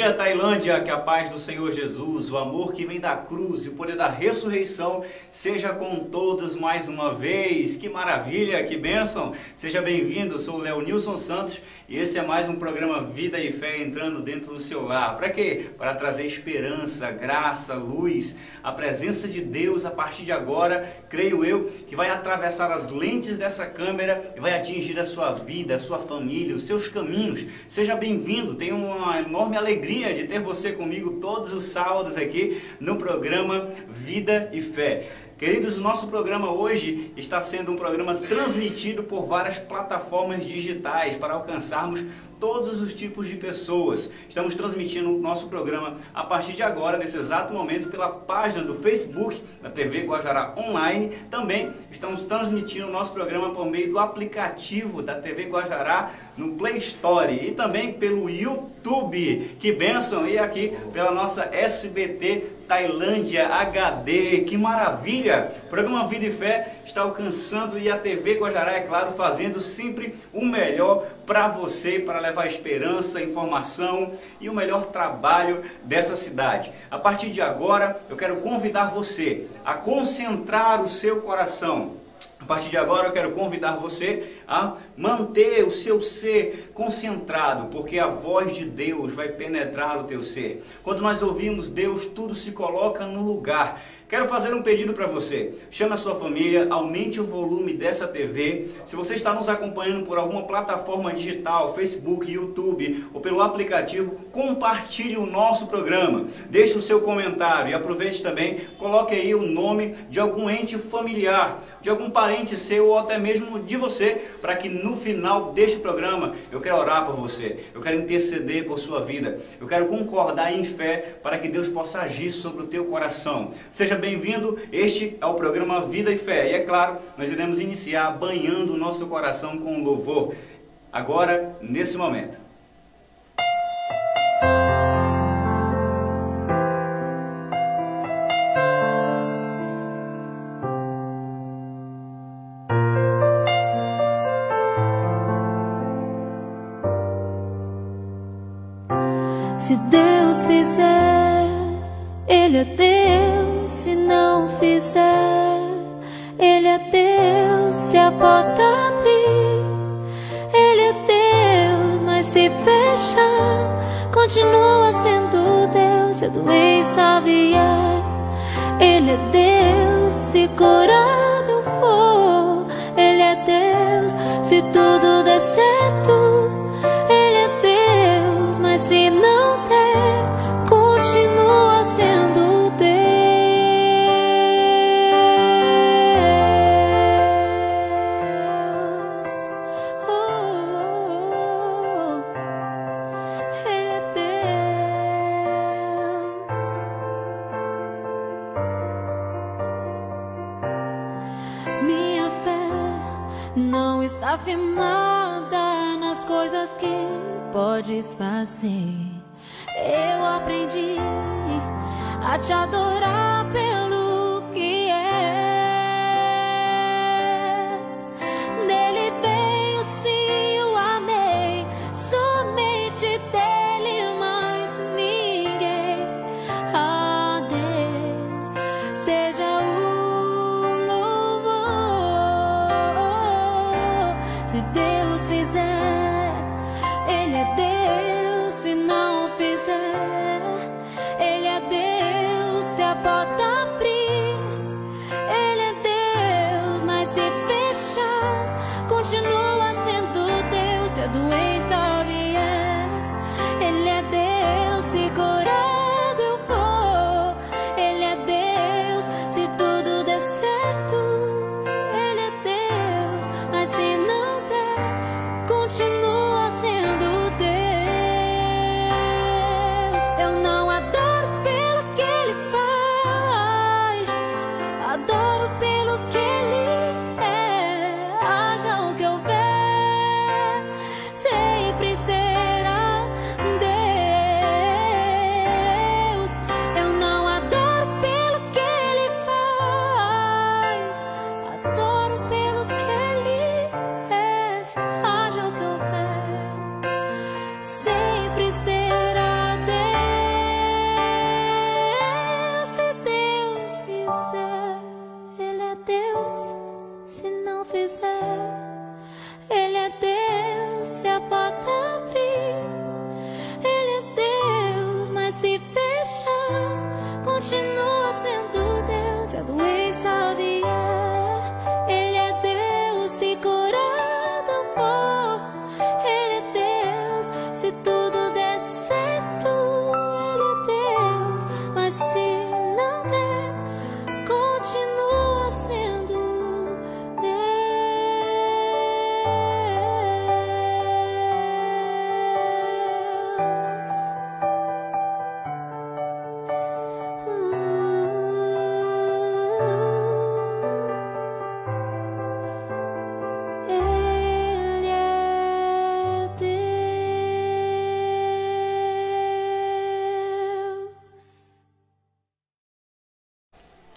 dia, Tailândia. Que a paz do Senhor Jesus, o amor que vem da cruz e o poder da ressurreição seja com todos mais uma vez. Que maravilha, que bênção. Seja bem-vindo. Sou o Leonilson Santos e esse é mais um programa Vida e Fé entrando dentro do seu lar. Para quê? Para trazer esperança, graça, luz, a presença de Deus a partir de agora, creio eu, que vai atravessar as lentes dessa câmera e vai atingir a sua vida, a sua família, os seus caminhos. Seja bem-vindo. Tenho uma enorme alegria de ter você comigo todos os sábados aqui no programa Vida e Fé. Queridos, o nosso programa hoje está sendo um programa transmitido por várias plataformas digitais para alcançarmos todos os tipos de pessoas. Estamos transmitindo o nosso programa a partir de agora, nesse exato momento, pela página do Facebook da TV Guajará Online. Também estamos transmitindo o nosso programa por meio do aplicativo da TV Guajará no Play Store e também pelo YouTube. Que benção! E aqui pela nossa SBT Tailândia HD. Que maravilha! O programa Vida e Fé está alcançando e a TV Guajará, é claro, fazendo sempre o melhor para você, para levar esperança, informação e o melhor trabalho dessa cidade. A partir de agora, eu quero convidar você a concentrar o seu coração a partir de agora eu quero convidar você a manter o seu ser concentrado, porque a voz de Deus vai penetrar o teu ser. Quando nós ouvimos Deus, tudo se coloca no lugar. Quero fazer um pedido para você. Chame a sua família, aumente o volume dessa TV. Se você está nos acompanhando por alguma plataforma digital, Facebook, YouTube ou pelo aplicativo, compartilhe o nosso programa. Deixe o seu comentário e aproveite também, coloque aí o nome de algum ente familiar, de algum parente seu ou até mesmo de você, para que no final deste programa eu quero orar por você. Eu quero interceder por sua vida. Eu quero concordar em fé para que Deus possa agir sobre o teu coração. Seja bem-vindo. Este é o programa Vida e Fé. E é claro, nós iremos iniciar banhando o nosso coração com louvor. Agora, nesse momento.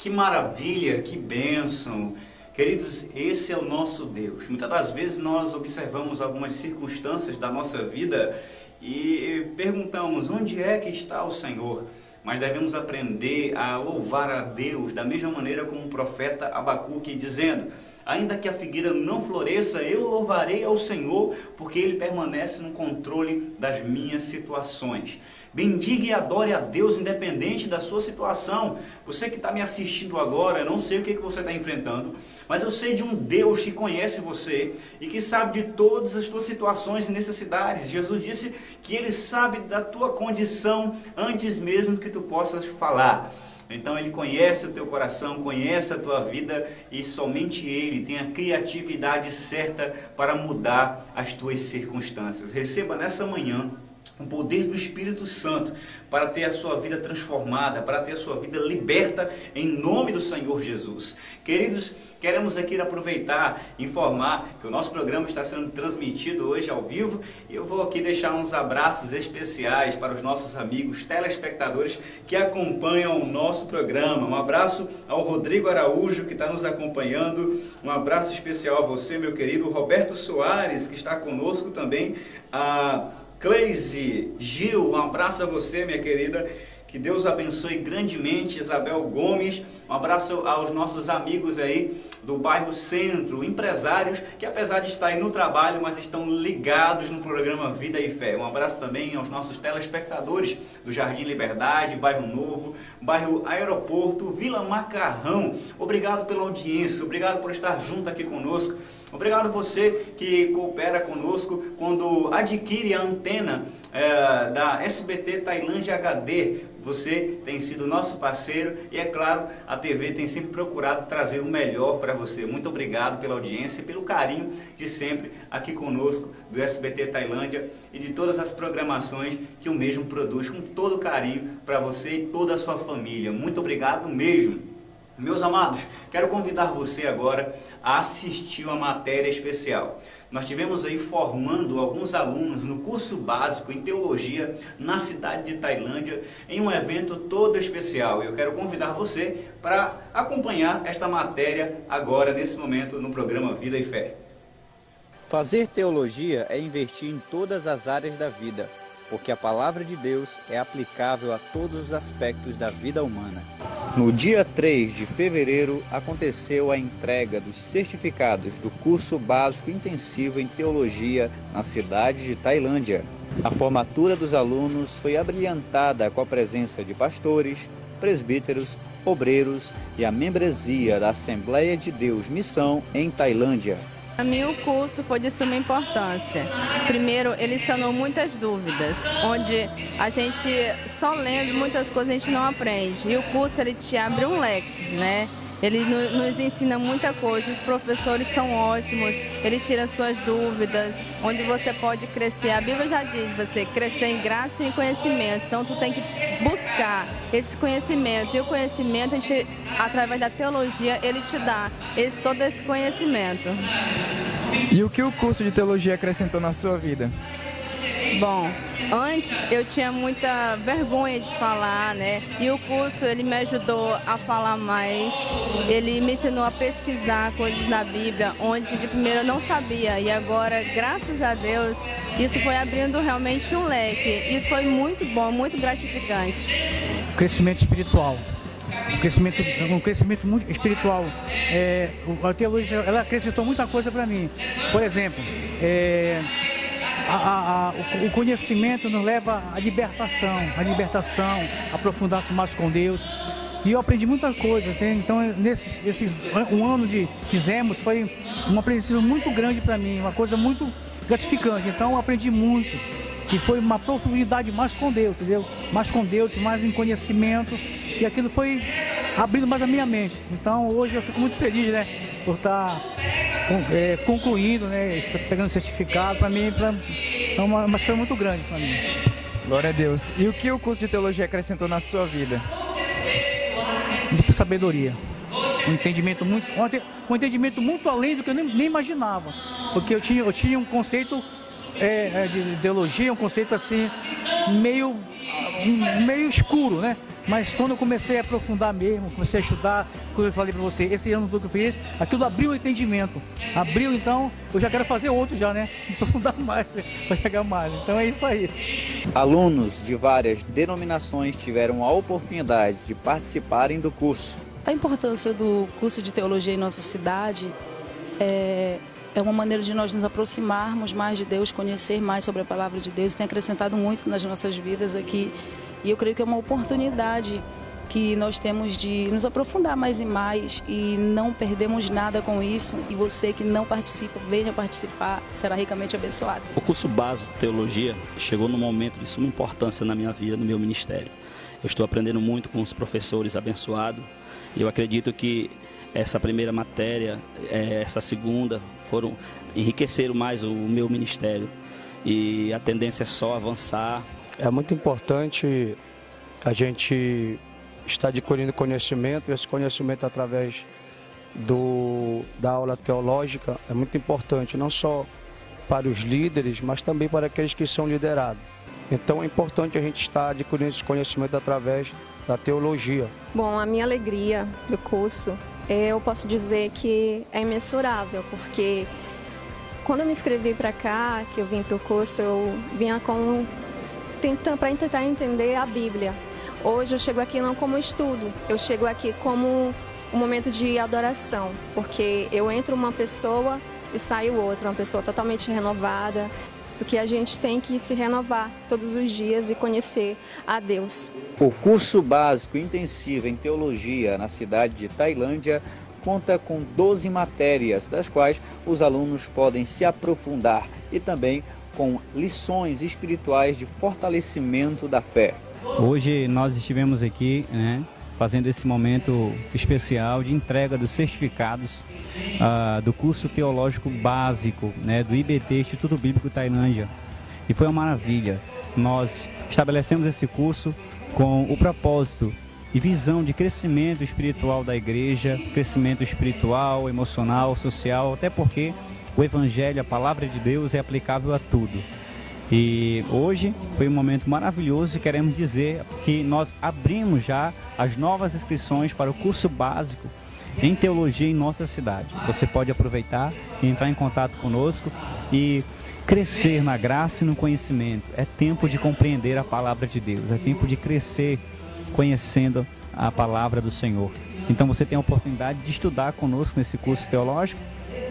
Que maravilha, que bênção. Queridos, esse é o nosso Deus. Muitas das vezes nós observamos algumas circunstâncias da nossa vida e perguntamos onde é que está o Senhor. Mas devemos aprender a louvar a Deus da mesma maneira como o profeta Abacuque dizendo: Ainda que a figueira não floresça, eu louvarei ao Senhor, porque Ele permanece no controle das minhas situações. Bendiga e adore a Deus, independente da sua situação. Você que está me assistindo agora, eu não sei o que, que você está enfrentando, mas eu sei de um Deus que conhece você e que sabe de todas as tuas situações e necessidades. Jesus disse que Ele sabe da tua condição antes mesmo que tu possas falar. Então ele conhece o teu coração, conhece a tua vida e somente ele tem a criatividade certa para mudar as tuas circunstâncias. Receba nessa manhã o poder do Espírito Santo para ter a sua vida transformada, para ter a sua vida liberta em nome do Senhor Jesus. Queridos, queremos aqui aproveitar, informar que o nosso programa está sendo transmitido hoje ao vivo e eu vou aqui deixar uns abraços especiais para os nossos amigos telespectadores que acompanham o nosso programa. Um abraço ao Rodrigo Araújo que está nos acompanhando, um abraço especial a você, meu querido Roberto Soares, que está conosco também. A Cleise Gil, um abraço a você, minha querida. Que Deus abençoe grandemente Isabel Gomes. Um abraço aos nossos amigos aí do bairro Centro, empresários que apesar de estarem no trabalho, mas estão ligados no programa Vida e Fé. Um abraço também aos nossos telespectadores do Jardim Liberdade, Bairro Novo, Bairro Aeroporto, Vila Macarrão. Obrigado pela audiência, obrigado por estar junto aqui conosco. Obrigado você que coopera conosco quando adquire a antena eh, da SBT Tailândia HD. Você tem sido nosso parceiro e, é claro, a TV tem sempre procurado trazer o melhor para você. Muito obrigado pela audiência e pelo carinho de sempre aqui conosco do SBT Tailândia e de todas as programações que o mesmo produz com todo carinho para você e toda a sua família. Muito obrigado mesmo. Meus amados, quero convidar você agora a assistir uma matéria especial. Nós tivemos aí formando alguns alunos no curso básico em teologia na cidade de Tailândia em um evento todo especial. Eu quero convidar você para acompanhar esta matéria agora nesse momento no programa Vida e Fé. Fazer teologia é investir em todas as áreas da vida, porque a palavra de Deus é aplicável a todos os aspectos da vida humana. No dia 3 de fevereiro aconteceu a entrega dos certificados do curso básico intensivo em teologia na cidade de Tailândia. A formatura dos alunos foi abrilhantada com a presença de pastores, presbíteros, obreiros e a membresia da Assembleia de Deus Missão em Tailândia. Para mim, o curso foi de suma importância. Primeiro, ele sanou muitas dúvidas, onde a gente só lendo muitas coisas a gente não aprende. E o curso ele te abre um leque, né? Ele no- nos ensina muita coisa, os professores são ótimos, eles tiram suas dúvidas, onde você pode crescer. A Bíblia já diz, você crescer em graça e em conhecimento. Então tu tem que buscar esse conhecimento. E o conhecimento, a gente, através da teologia, ele te dá esse, todo esse conhecimento. E o que o curso de teologia acrescentou na sua vida? Bom, antes eu tinha muita vergonha de falar, né? E o curso ele me ajudou a falar mais. Ele me ensinou a pesquisar coisas na Bíblia, onde de primeiro eu não sabia e agora, graças a Deus, isso foi abrindo realmente um leque. Isso foi muito bom, muito gratificante. crescimento espiritual. Um crescimento, um crescimento muito espiritual. É, a teologia ela acrescentou muita coisa para mim. Por exemplo, é, a, a, a, o conhecimento nos leva à libertação, à libertação, aprofundar-se mais com Deus. E eu aprendi muita coisa, entende? então nesses, esses um ano de fizemos foi um aprendizado muito grande para mim, uma coisa muito gratificante. Então eu aprendi muito, que foi uma profundidade mais com Deus, entendeu? Mais com Deus, mais em conhecimento e aquilo foi abrindo mais a minha mente. Então hoje eu fico muito feliz, né, por estar é, concluindo, né, pegando certificado para mim, pra, é uma, uma história muito grande para mim. Glória a Deus. E o que o curso de teologia acrescentou na sua vida? muita sabedoria. Um entendimento muito, um entendimento muito além do que eu nem, nem imaginava. Porque eu tinha, eu tinha um conceito é, é de ideologia, um conceito assim, meio, meio escuro, né? Mas quando eu comecei a aprofundar mesmo, comecei a estudar, quando eu falei para você, esse ano que eu fiz, aquilo abriu o entendimento. Abriu, então, eu já quero fazer outro já, né? Aprofundar mais, para chegar mais. Então é isso aí. Alunos de várias denominações tiveram a oportunidade de participarem do curso. A importância do curso de teologia em nossa cidade é, é uma maneira de nós nos aproximarmos mais de Deus, conhecer mais sobre a palavra de Deus, tem acrescentado muito nas nossas vidas aqui. E eu creio que é uma oportunidade que nós temos de nos aprofundar mais e mais e não perdemos nada com isso. E você que não participa, venha participar, será ricamente abençoado. O curso básico de teologia chegou num momento de suma importância na minha vida, no meu ministério. Eu estou aprendendo muito com os professores abençoados e eu acredito que essa primeira matéria, é, essa segunda, foram enriqueceram mais o meu ministério e a tendência é só avançar. É muito importante a gente está adquirindo conhecimento, esse conhecimento através do, da aula teológica é muito importante, não só para os líderes, mas também para aqueles que são liderados. Então é importante a gente estar adquirindo esse conhecimento através da teologia. Bom, a minha alegria do curso, eu posso dizer que é imensurável, porque quando eu me inscrevi para cá, que eu vim para o curso, eu vinha com para tentar entender a Bíblia. Hoje eu chego aqui não como estudo, eu chego aqui como um momento de adoração, porque eu entro uma pessoa e saio outra, uma pessoa totalmente renovada, porque a gente tem que se renovar todos os dias e conhecer a Deus. O curso básico intensivo em teologia na cidade de Tailândia conta com 12 matérias, das quais os alunos podem se aprofundar e também com lições espirituais de fortalecimento da fé. Hoje nós estivemos aqui, né, fazendo esse momento especial de entrega dos certificados uh, do curso teológico básico, né, do IBT Instituto Bíblico Tailândia. E foi uma maravilha. Nós estabelecemos esse curso com o propósito e visão de crescimento espiritual da igreja, crescimento espiritual, emocional, social, até porque o evangelho, a palavra de Deus é aplicável a tudo. E hoje foi um momento maravilhoso e queremos dizer que nós abrimos já as novas inscrições para o curso básico em teologia em nossa cidade. Você pode aproveitar e entrar em contato conosco e crescer na graça e no conhecimento. É tempo de compreender a palavra de Deus, é tempo de crescer conhecendo a palavra do Senhor. Então você tem a oportunidade de estudar conosco nesse curso teológico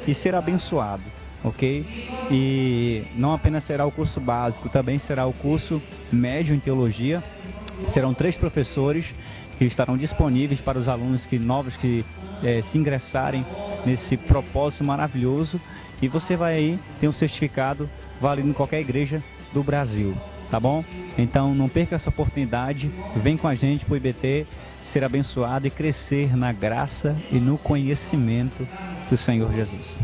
e ser abençoado ok? E não apenas será o curso básico, também será o curso médio em teologia. Serão três professores que estarão disponíveis para os alunos que novos que é, se ingressarem nesse propósito maravilhoso. E você vai aí ter um certificado válido em qualquer igreja do Brasil, tá bom? Então não perca essa oportunidade, vem com a gente para o IBT ser abençoado e crescer na graça e no conhecimento do Senhor Jesus.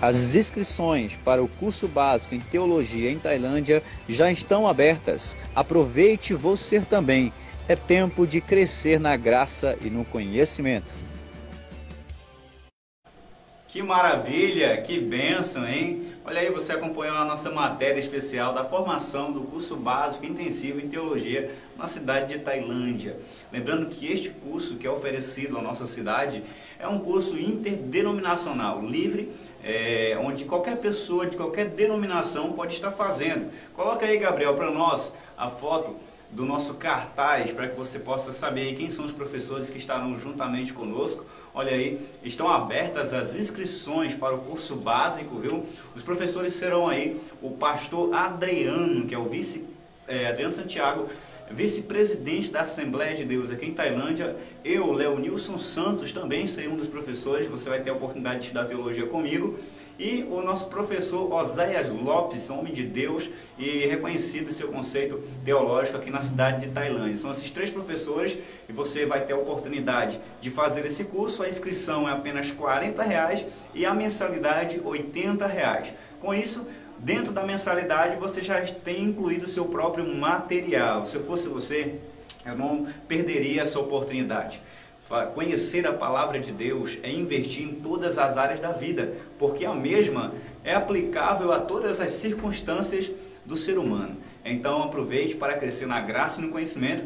As inscrições para o curso básico em teologia em Tailândia já estão abertas. Aproveite você também. É tempo de crescer na graça e no conhecimento. Que maravilha, que bênção, hein? Olha aí, você acompanhou a nossa matéria especial da formação do curso básico intensivo em teologia na cidade de Tailândia. Lembrando que este curso que é oferecido à nossa cidade é um curso interdenominacional, livre, é, onde qualquer pessoa de qualquer denominação pode estar fazendo. Coloca aí, Gabriel, para nós a foto do nosso cartaz para que você possa saber quem são os professores que estarão juntamente conosco. Olha aí, estão abertas as inscrições para o curso básico, viu? Os professores serão aí o pastor Adriano, que é o vice, é, Adriano Santiago, vice-presidente da Assembleia de Deus aqui em Tailândia. Eu, Leonilson Santos, também serei um dos professores. Você vai ter a oportunidade de estudar teologia comigo e o nosso professor Oséias Lopes, homem de Deus e reconhecido seu conceito teológico aqui na cidade de Tailândia. São esses três professores e você vai ter a oportunidade de fazer esse curso. A inscrição é apenas 40 reais e a mensalidade 80 reais. Com isso, dentro da mensalidade você já tem incluído o seu próprio material. Se eu fosse você, eu não perderia essa oportunidade. Conhecer a palavra de Deus é investir em todas as áreas da vida, porque a mesma é aplicável a todas as circunstâncias do ser humano. Então aproveite para crescer na graça e no conhecimento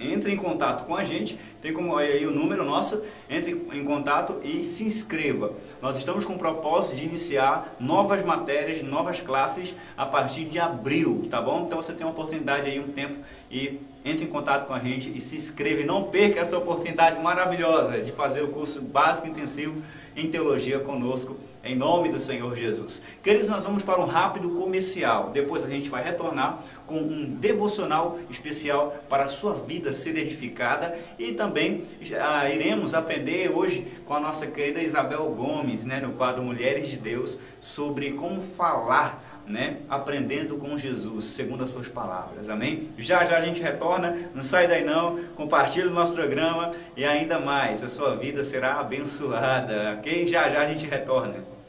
entre em contato com a gente, tem como aí o número nosso, entre em contato e se inscreva. Nós estamos com o propósito de iniciar novas matérias, novas classes a partir de abril, tá bom? Então você tem uma oportunidade aí, um tempo e entre em contato com a gente e se inscreva. Não perca essa oportunidade maravilhosa de fazer o curso básico intensivo em teologia conosco, em nome do Senhor Jesus. Queridos, nós vamos para um rápido comercial. Depois a gente vai retornar com um devocional especial para a sua vida ser edificada e também ah, iremos aprender hoje com a nossa querida Isabel Gomes, né, no quadro Mulheres de Deus, sobre como falar né, aprendendo com Jesus, segundo as suas palavras. Amém? Já já a gente retorna, não sai daí não, compartilha o nosso programa e ainda mais, a sua vida será abençoada, ok? Já já a gente retorna.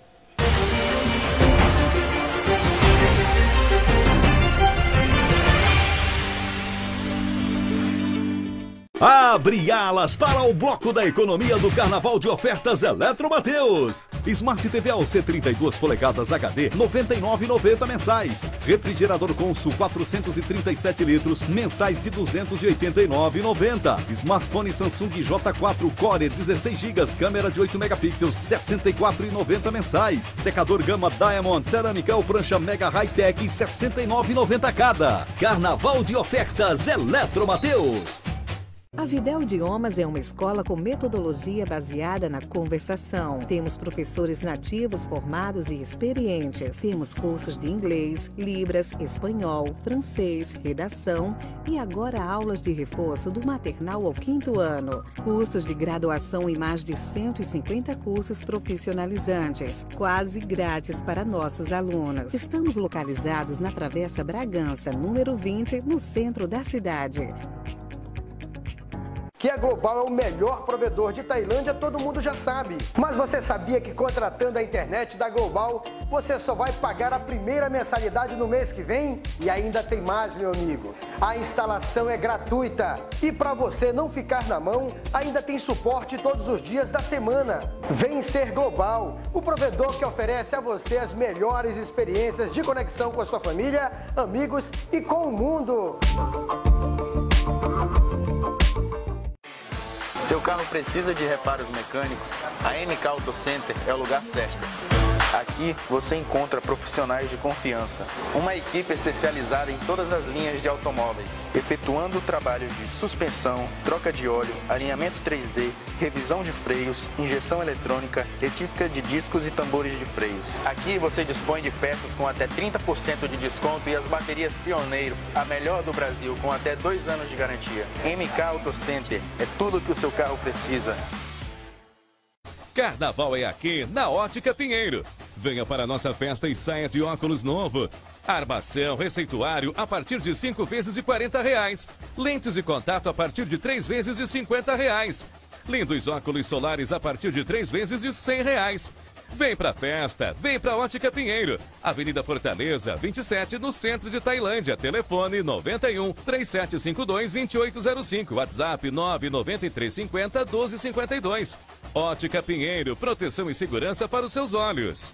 Abre alas para o bloco da economia do Carnaval de Ofertas Eletro Mateus. Smart TV AOC 32 polegadas HD 99,90 mensais. Refrigerador Consul 437 litros mensais de 289,90. Smartphone Samsung J4 Core 16 GB câmera de 8 megapixels 64,90 mensais. Secador Gama Diamond cerâmica ou prancha Mega High Tech 69,90 cada. Carnaval de Ofertas Eletro Mateus. A Videl Idiomas é uma escola com metodologia baseada na conversação. Temos professores nativos formados e experientes. Temos cursos de inglês, libras, espanhol, francês, redação e agora aulas de reforço do maternal ao quinto ano. Cursos de graduação em mais de 150 cursos profissionalizantes, quase grátis para nossos alunos. Estamos localizados na Travessa Bragança, número 20, no centro da cidade que a Global é o melhor provedor de Tailândia, todo mundo já sabe. Mas você sabia que contratando a internet da Global, você só vai pagar a primeira mensalidade no mês que vem? E ainda tem mais, meu amigo. A instalação é gratuita. E para você não ficar na mão, ainda tem suporte todos os dias da semana. Vem ser Global, o provedor que oferece a você as melhores experiências de conexão com a sua família, amigos e com o mundo. Seu carro precisa de reparos mecânicos? A MK Auto Center é o lugar certo. Aqui você encontra profissionais de confiança, uma equipe especializada em todas as linhas de automóveis, efetuando o trabalho de suspensão, troca de óleo, alinhamento 3D, revisão de freios, injeção eletrônica, retífica de discos e tambores de freios. Aqui você dispõe de peças com até 30% de desconto e as baterias Pioneiro, a melhor do Brasil, com até dois anos de garantia. MK Auto Center é tudo o que o seu carro precisa. Carnaval é aqui na Ótica Pinheiro. Venha para a nossa festa e saia de óculos novo. Armação, receituário a partir de 5 vezes de 40 reais. Lentes de contato a partir de 3 vezes de 50 reais. Lindos óculos solares a partir de 3 vezes de 100 reais. Vem pra festa, vem pra Ótica Pinheiro, Avenida Fortaleza, 27, no centro de Tailândia. Telefone 91 3752 2805, WhatsApp 99350 1252. Ótica Pinheiro, proteção e segurança para os seus olhos.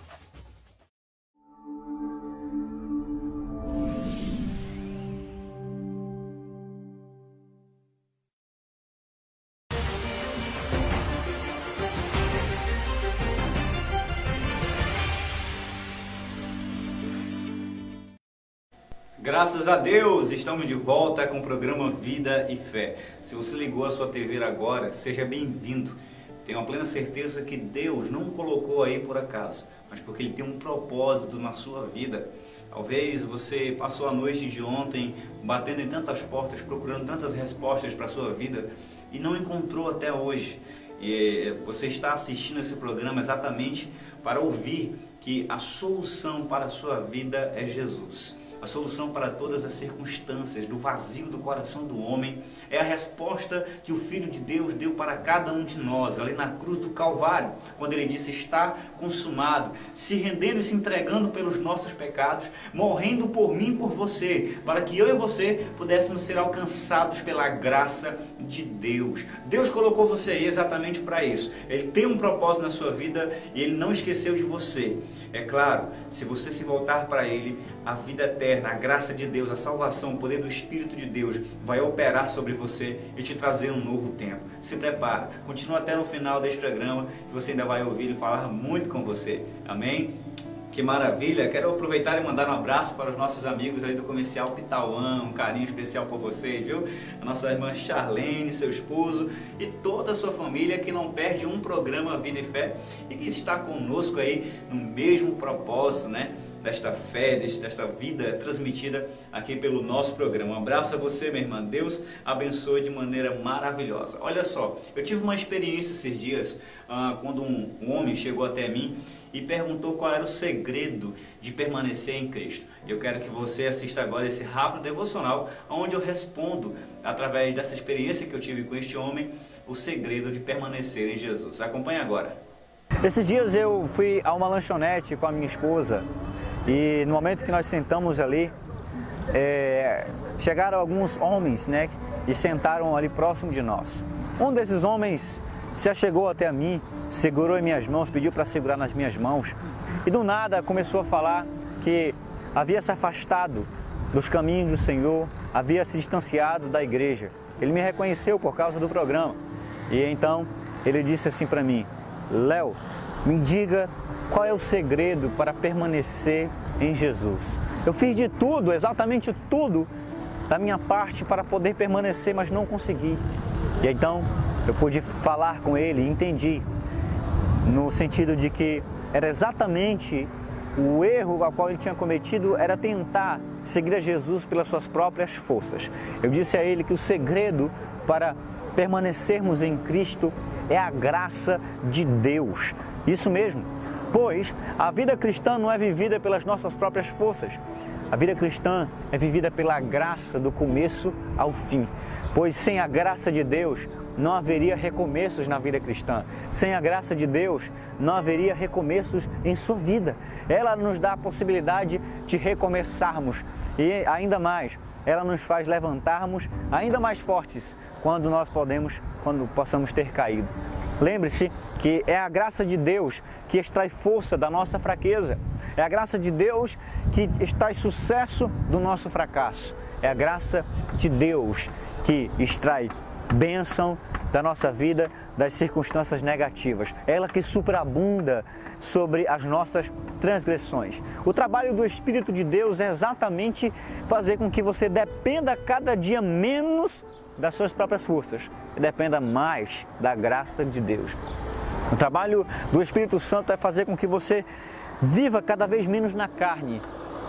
Graças a Deus, estamos de volta com o programa Vida e Fé. Se você ligou a sua TV agora, seja bem-vindo. tenho a plena certeza que Deus não colocou aí por acaso, mas porque Ele tem um propósito na sua vida. Talvez você passou a noite de ontem batendo em tantas portas, procurando tantas respostas para a sua vida e não encontrou até hoje. E você está assistindo esse programa exatamente para ouvir que a solução para a sua vida é Jesus. A solução para todas as circunstâncias do vazio do coração do homem é a resposta que o Filho de Deus deu para cada um de nós, ali na cruz do Calvário, quando ele disse: Está consumado, se rendendo e se entregando pelos nossos pecados, morrendo por mim e por você, para que eu e você pudéssemos ser alcançados pela graça de Deus. Deus colocou você aí exatamente para isso. Ele tem um propósito na sua vida e ele não esqueceu de você. É claro, se você se voltar para ele, a vida eterna, a graça de Deus, a salvação, o poder do Espírito de Deus vai operar sobre você e te trazer um novo tempo. Se prepara, continua até no final deste programa que você ainda vai ouvir ele falar muito com você. Amém? Que maravilha! Quero aproveitar e mandar um abraço para os nossos amigos ali do Comercial Pitauã, um carinho especial por vocês, viu? A nossa irmã Charlene, seu esposo e toda a sua família que não perde um programa Vida e Fé e que está conosco aí no mesmo propósito, né? Desta fé, desta vida transmitida aqui pelo nosso programa. Um abraço a você, minha irmã. Deus abençoe de maneira maravilhosa. Olha só, eu tive uma experiência esses dias ah, quando um, um homem chegou até mim e perguntou qual era o segredo de permanecer em Cristo. Eu quero que você assista agora esse rápido devocional, onde eu respondo, através dessa experiência que eu tive com este homem, o segredo de permanecer em Jesus. Acompanhe agora. Esses dias eu fui a uma lanchonete com a minha esposa e no momento que nós sentamos ali, é, chegaram alguns homens né, e sentaram ali próximo de nós. Um desses homens se achegou até a mim, segurou em minhas mãos, pediu para segurar nas minhas mãos e do nada começou a falar que havia se afastado dos caminhos do Senhor, havia se distanciado da igreja. Ele me reconheceu por causa do programa e então ele disse assim para mim: Léo, me diga qual é o segredo para permanecer em Jesus. Eu fiz de tudo, exatamente tudo da minha parte para poder permanecer, mas não consegui. E então eu pude falar com ele e entendi, no sentido de que era exatamente o erro ao qual ele tinha cometido era tentar seguir a Jesus pelas suas próprias forças. Eu disse a ele que o segredo para permanecermos em Cristo é a graça de Deus. Isso mesmo, pois a vida cristã não é vivida pelas nossas próprias forças. A vida cristã é vivida pela graça do começo ao fim. Pois sem a graça de Deus, não haveria recomeços na vida cristã. Sem a graça de Deus, não haveria recomeços em sua vida. Ela nos dá a possibilidade de recomeçarmos e ainda mais, ela nos faz levantarmos ainda mais fortes quando nós podemos, quando possamos ter caído. Lembre-se que é a graça de Deus que extrai força da nossa fraqueza. É a graça de Deus que extrai sucesso do nosso fracasso. É a graça de Deus que extrai bênção da nossa vida das circunstâncias negativas. É ela que superabunda sobre as nossas transgressões. O trabalho do Espírito de Deus é exatamente fazer com que você dependa cada dia menos das suas próprias forças e dependa mais da graça de Deus. O trabalho do Espírito Santo é fazer com que você viva cada vez menos na carne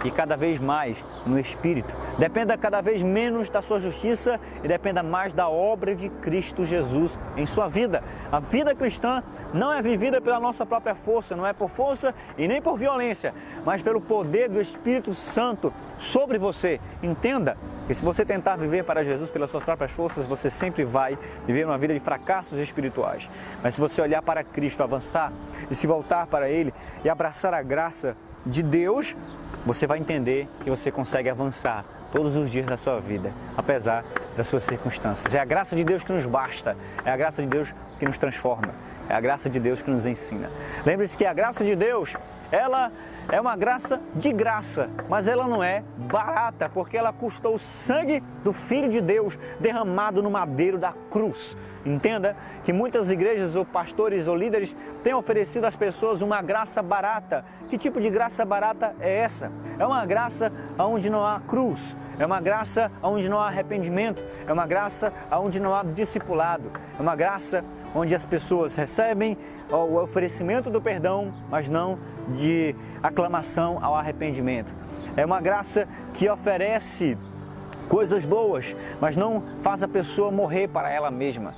e cada vez mais no Espírito. Dependa cada vez menos da sua justiça e dependa mais da obra de Cristo Jesus em sua vida. A vida cristã não é vivida pela nossa própria força, não é por força e nem por violência, mas pelo poder do Espírito Santo sobre você. Entenda que se você tentar viver para Jesus pelas suas próprias forças, você sempre vai viver uma vida de fracassos espirituais. Mas se você olhar para Cristo, avançar e se voltar para Ele e abraçar a graça de Deus, você vai entender que você consegue avançar todos os dias da sua vida, apesar das suas circunstâncias. É a graça de Deus que nos basta, é a graça de Deus que nos transforma, é a graça de Deus que nos ensina. Lembre-se que a graça de Deus ela é uma graça de graça, mas ela não é barata, porque ela custou o sangue do Filho de Deus derramado no madeiro da cruz. Entenda que muitas igrejas ou pastores ou líderes têm oferecido às pessoas uma graça barata. Que tipo de graça barata é essa? É uma graça onde não há cruz, é uma graça onde não há arrependimento, é uma graça onde não há discipulado, é uma graça onde as pessoas recebem o oferecimento do perdão, mas não de aclamação ao arrependimento. É uma graça que oferece coisas boas, mas não faz a pessoa morrer para ela mesma.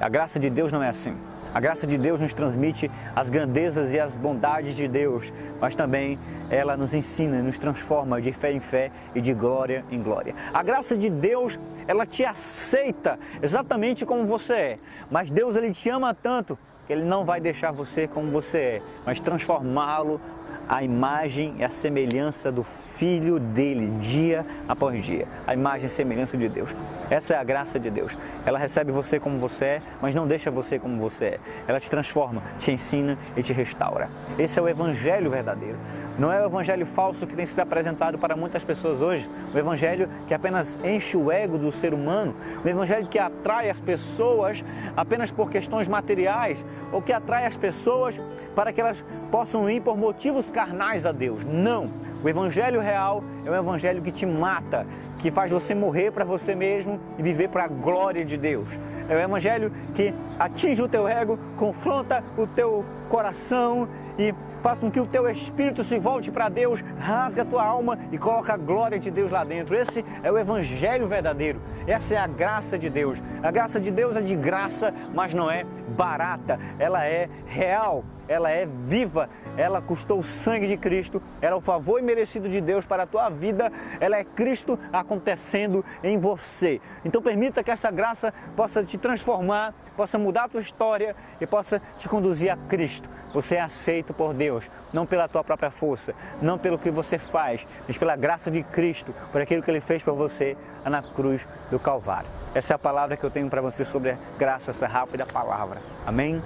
A graça de Deus não é assim. A graça de Deus nos transmite as grandezas e as bondades de Deus, mas também ela nos ensina, nos transforma de fé em fé e de glória em glória. A graça de Deus, ela te aceita exatamente como você é, mas Deus ele te ama tanto que ele não vai deixar você como você é, mas transformá-lo a imagem e a semelhança do Filho dele, dia após dia. A imagem e semelhança de Deus. Essa é a graça de Deus. Ela recebe você como você é, mas não deixa você como você é. Ela te transforma, te ensina e te restaura. Esse é o Evangelho verdadeiro. Não é o Evangelho falso que tem sido apresentado para muitas pessoas hoje. O Evangelho que apenas enche o ego do ser humano. O Evangelho que atrai as pessoas apenas por questões materiais ou que atrai as pessoas para que elas possam ir por motivos carnais a Deus. Não. O evangelho real é um evangelho que te mata, que faz você morrer para você mesmo e viver para a glória de Deus. É o evangelho que atinge o teu ego, confronta o teu coração e com que o teu espírito se volte para Deus, rasga a tua alma e coloca a glória de Deus lá dentro. Esse é o evangelho verdadeiro. Essa é a graça de Deus. A graça de Deus é de graça, mas não é barata. Ela é real, ela é viva, ela custou o sangue de Cristo, ela é o favor imerecido de Deus para a tua vida, ela é Cristo acontecendo em você. Então permita que essa graça possa te transformar, possa mudar a tua história e possa te conduzir a Cristo. Você é aceito por Deus, não pela tua própria força, não pelo que você faz, mas pela graça de Cristo, por aquilo que Ele fez por você na cruz do Calvário. Essa é a palavra que eu tenho para você sobre a graça, essa rápida palavra. Amém?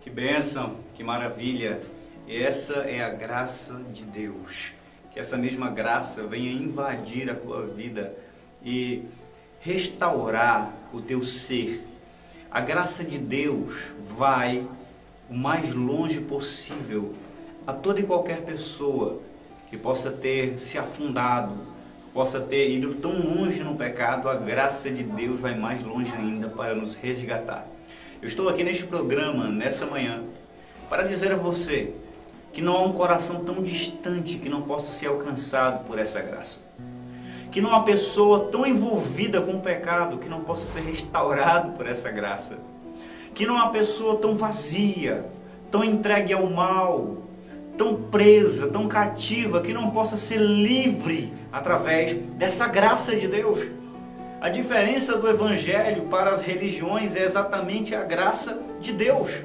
Que bênção, que maravilha. Essa é a graça de Deus. Que essa mesma graça venha invadir a tua vida e restaurar o teu ser. A graça de Deus vai o mais longe possível a toda e qualquer pessoa que possa ter se afundado, possa ter ido tão longe no pecado, a graça de Deus vai mais longe ainda para nos resgatar. Eu estou aqui neste programa, nessa manhã, para dizer a você que não há um coração tão distante que não possa ser alcançado por essa graça. Que não há pessoa tão envolvida com o pecado que não possa ser restaurado por essa graça. Que não há pessoa tão vazia, tão entregue ao mal, tão presa, tão cativa, que não possa ser livre através dessa graça de Deus. A diferença do Evangelho para as religiões é exatamente a graça de Deus,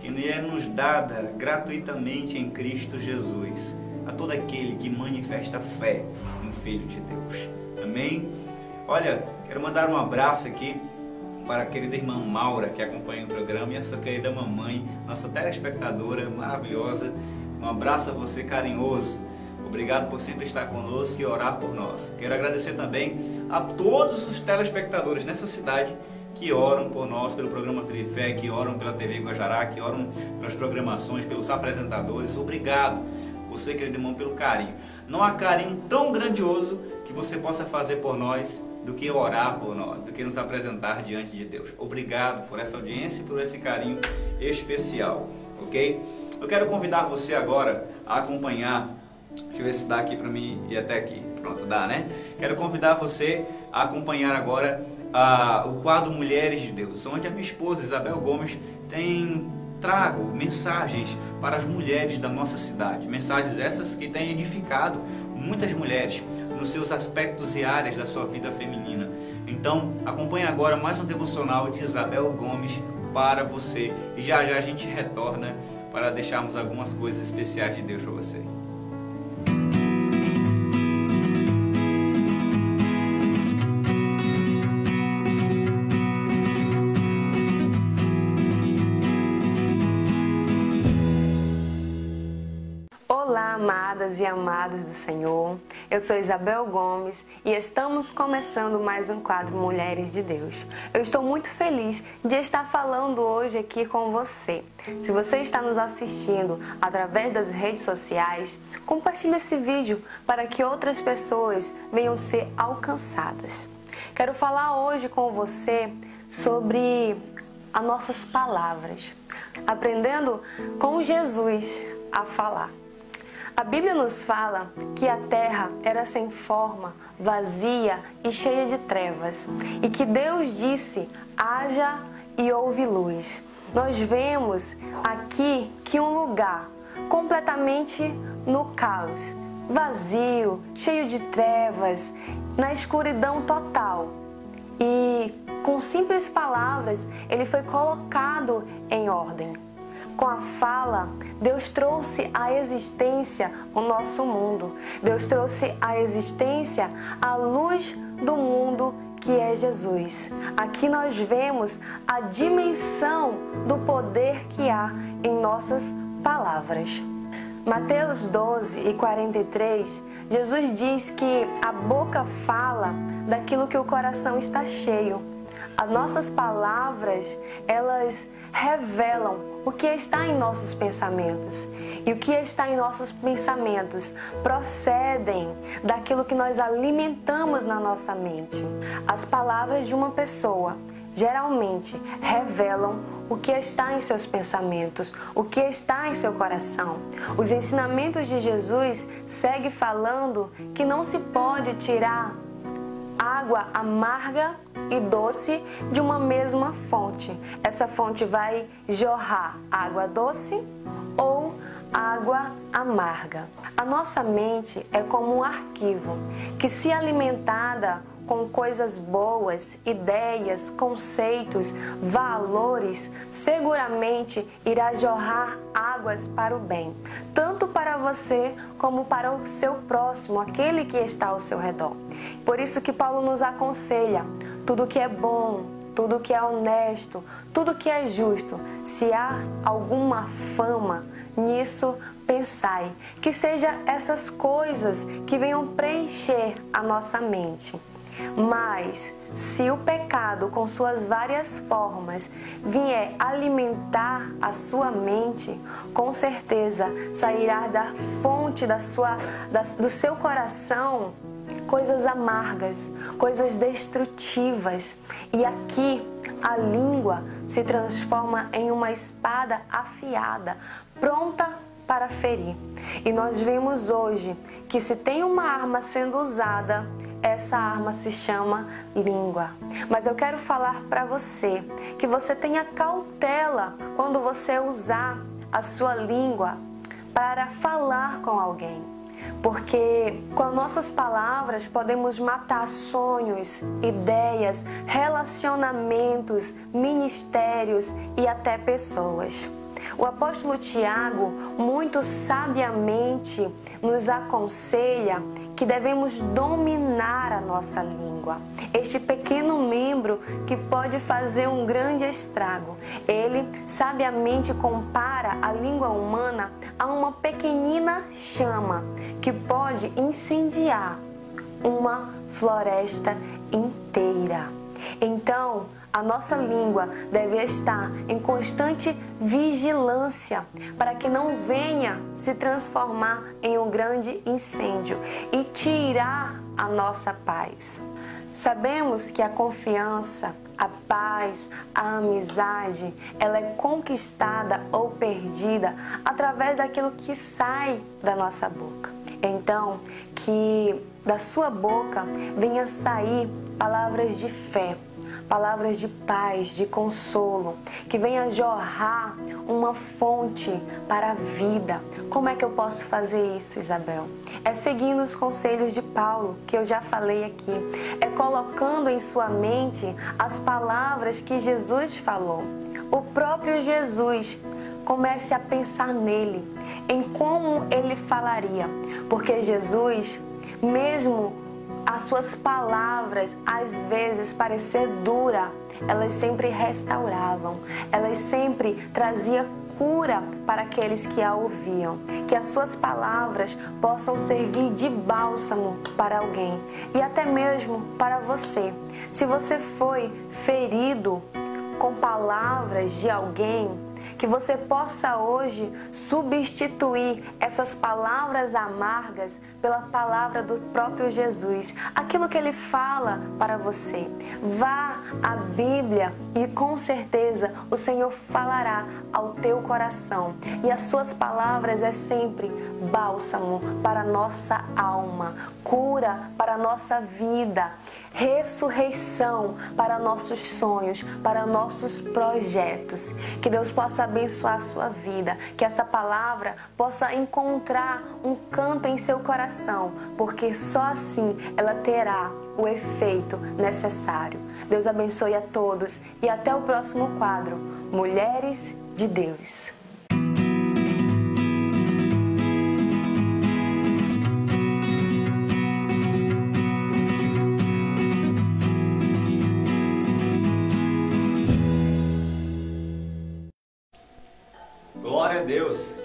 que é nos dada gratuitamente em Cristo Jesus a todo aquele que manifesta fé no Filho de Deus. Amém? Olha, quero mandar um abraço aqui para a querida irmã Maura que acompanha o programa e essa querida mamãe, nossa telespectadora maravilhosa. Um abraço a você carinhoso. Obrigado por sempre estar conosco e orar por nós. Quero agradecer também a todos os telespectadores nessa cidade que oram por nós, pelo programa Vida Fé, que oram pela TV Guajará, que oram pelas programações, pelos apresentadores. Obrigado, você, querido irmão, pelo carinho. Não há carinho tão grandioso que você possa fazer por nós do que orar por nós, do que nos apresentar diante de Deus. Obrigado por essa audiência e por esse carinho especial, ok? Eu quero convidar você agora a acompanhar Deixa eu ver se dá aqui para mim ir até aqui. Pronto, dá, né? Quero convidar você a acompanhar agora uh, o quadro Mulheres de Deus, onde a minha esposa Isabel Gomes tem trago mensagens para as mulheres da nossa cidade. Mensagens essas que têm edificado muitas mulheres nos seus aspectos e áreas da sua vida feminina. Então, acompanhe agora mais um devocional de Isabel Gomes para você e já já a gente retorna para deixarmos algumas coisas especiais de Deus para você. Senhor. Eu sou Isabel Gomes e estamos começando mais um quadro Mulheres de Deus. Eu estou muito feliz de estar falando hoje aqui com você. Se você está nos assistindo através das redes sociais, compartilhe esse vídeo para que outras pessoas venham ser alcançadas. Quero falar hoje com você sobre as nossas palavras, aprendendo com Jesus a falar. A Bíblia nos fala que a terra era sem forma, vazia e cheia de trevas, e que Deus disse: haja e houve luz. Nós vemos aqui que um lugar completamente no caos, vazio, cheio de trevas, na escuridão total. E com simples palavras, ele foi colocado em ordem. Com a fala, Deus trouxe à existência o nosso mundo. Deus trouxe à existência a luz do mundo que é Jesus. Aqui nós vemos a dimensão do poder que há em nossas palavras. Mateus 12 e 43, Jesus diz que a boca fala daquilo que o coração está cheio. As nossas palavras, elas revelam o que está em nossos pensamentos. E o que está em nossos pensamentos procedem daquilo que nós alimentamos na nossa mente. As palavras de uma pessoa geralmente revelam o que está em seus pensamentos, o que está em seu coração. Os ensinamentos de Jesus seguem falando que não se pode tirar água amarga e doce de uma mesma fonte. Essa fonte vai jorrar água doce ou água amarga. A nossa mente é como um arquivo que, se alimentada com coisas boas, ideias, conceitos, valores, seguramente irá jorrar águas para o bem, tanto para você como para o seu próximo, aquele que está ao seu redor. Por isso que Paulo nos aconselha: tudo que é bom, tudo que é honesto, tudo que é justo, se há alguma fama, nisso pensai, que seja essas coisas que venham preencher a nossa mente. Mas se o pecado, com suas várias formas, vier alimentar a sua mente, com certeza sairá da fonte da sua, da, do seu coração coisas amargas, coisas destrutivas. E aqui a língua se transforma em uma espada afiada, pronta para ferir. E nós vemos hoje que se tem uma arma sendo usada, essa arma se chama língua. Mas eu quero falar para você que você tenha cautela quando você usar a sua língua para falar com alguém. Porque com nossas palavras podemos matar sonhos, ideias, relacionamentos, ministérios e até pessoas. O apóstolo Tiago, muito sabiamente, nos aconselha que devemos dominar a nossa língua. Este pequeno membro que pode fazer um grande estrago. Ele sabiamente compara a língua humana a uma pequenina chama que pode incendiar uma floresta inteira. Então, a nossa língua deve estar em constante vigilância para que não venha se transformar em um grande incêndio e tirar a nossa paz. Sabemos que a confiança, a paz, a amizade, ela é conquistada ou perdida através daquilo que sai da nossa boca. Então, que da sua boca venha sair palavras de fé, palavras de paz, de consolo, que venha jorrar uma fonte para a vida. Como é que eu posso fazer isso, Isabel? É seguindo os conselhos de Paulo, que eu já falei aqui. É colocando em sua mente as palavras que Jesus falou. O próprio Jesus comece a pensar nele, em como ele falaria, porque Jesus, mesmo as suas palavras, às vezes parecer dura, elas sempre restauravam, elas sempre traziam cura para aqueles que a ouviam. Que as suas palavras possam servir de bálsamo para alguém e até mesmo para você. Se você foi ferido com palavras de alguém, que você possa hoje substituir essas palavras amargas pela palavra do próprio Jesus, aquilo que ele fala para você. Vá à Bíblia e com certeza o Senhor falará ao teu coração. E as suas palavras é sempre bálsamo para a nossa alma, cura para a nossa vida ressurreição para nossos sonhos, para nossos projetos. Que Deus possa abençoar a sua vida, que essa palavra possa encontrar um canto em seu coração, porque só assim ela terá o efeito necessário. Deus abençoe a todos e até o próximo quadro Mulheres de Deus.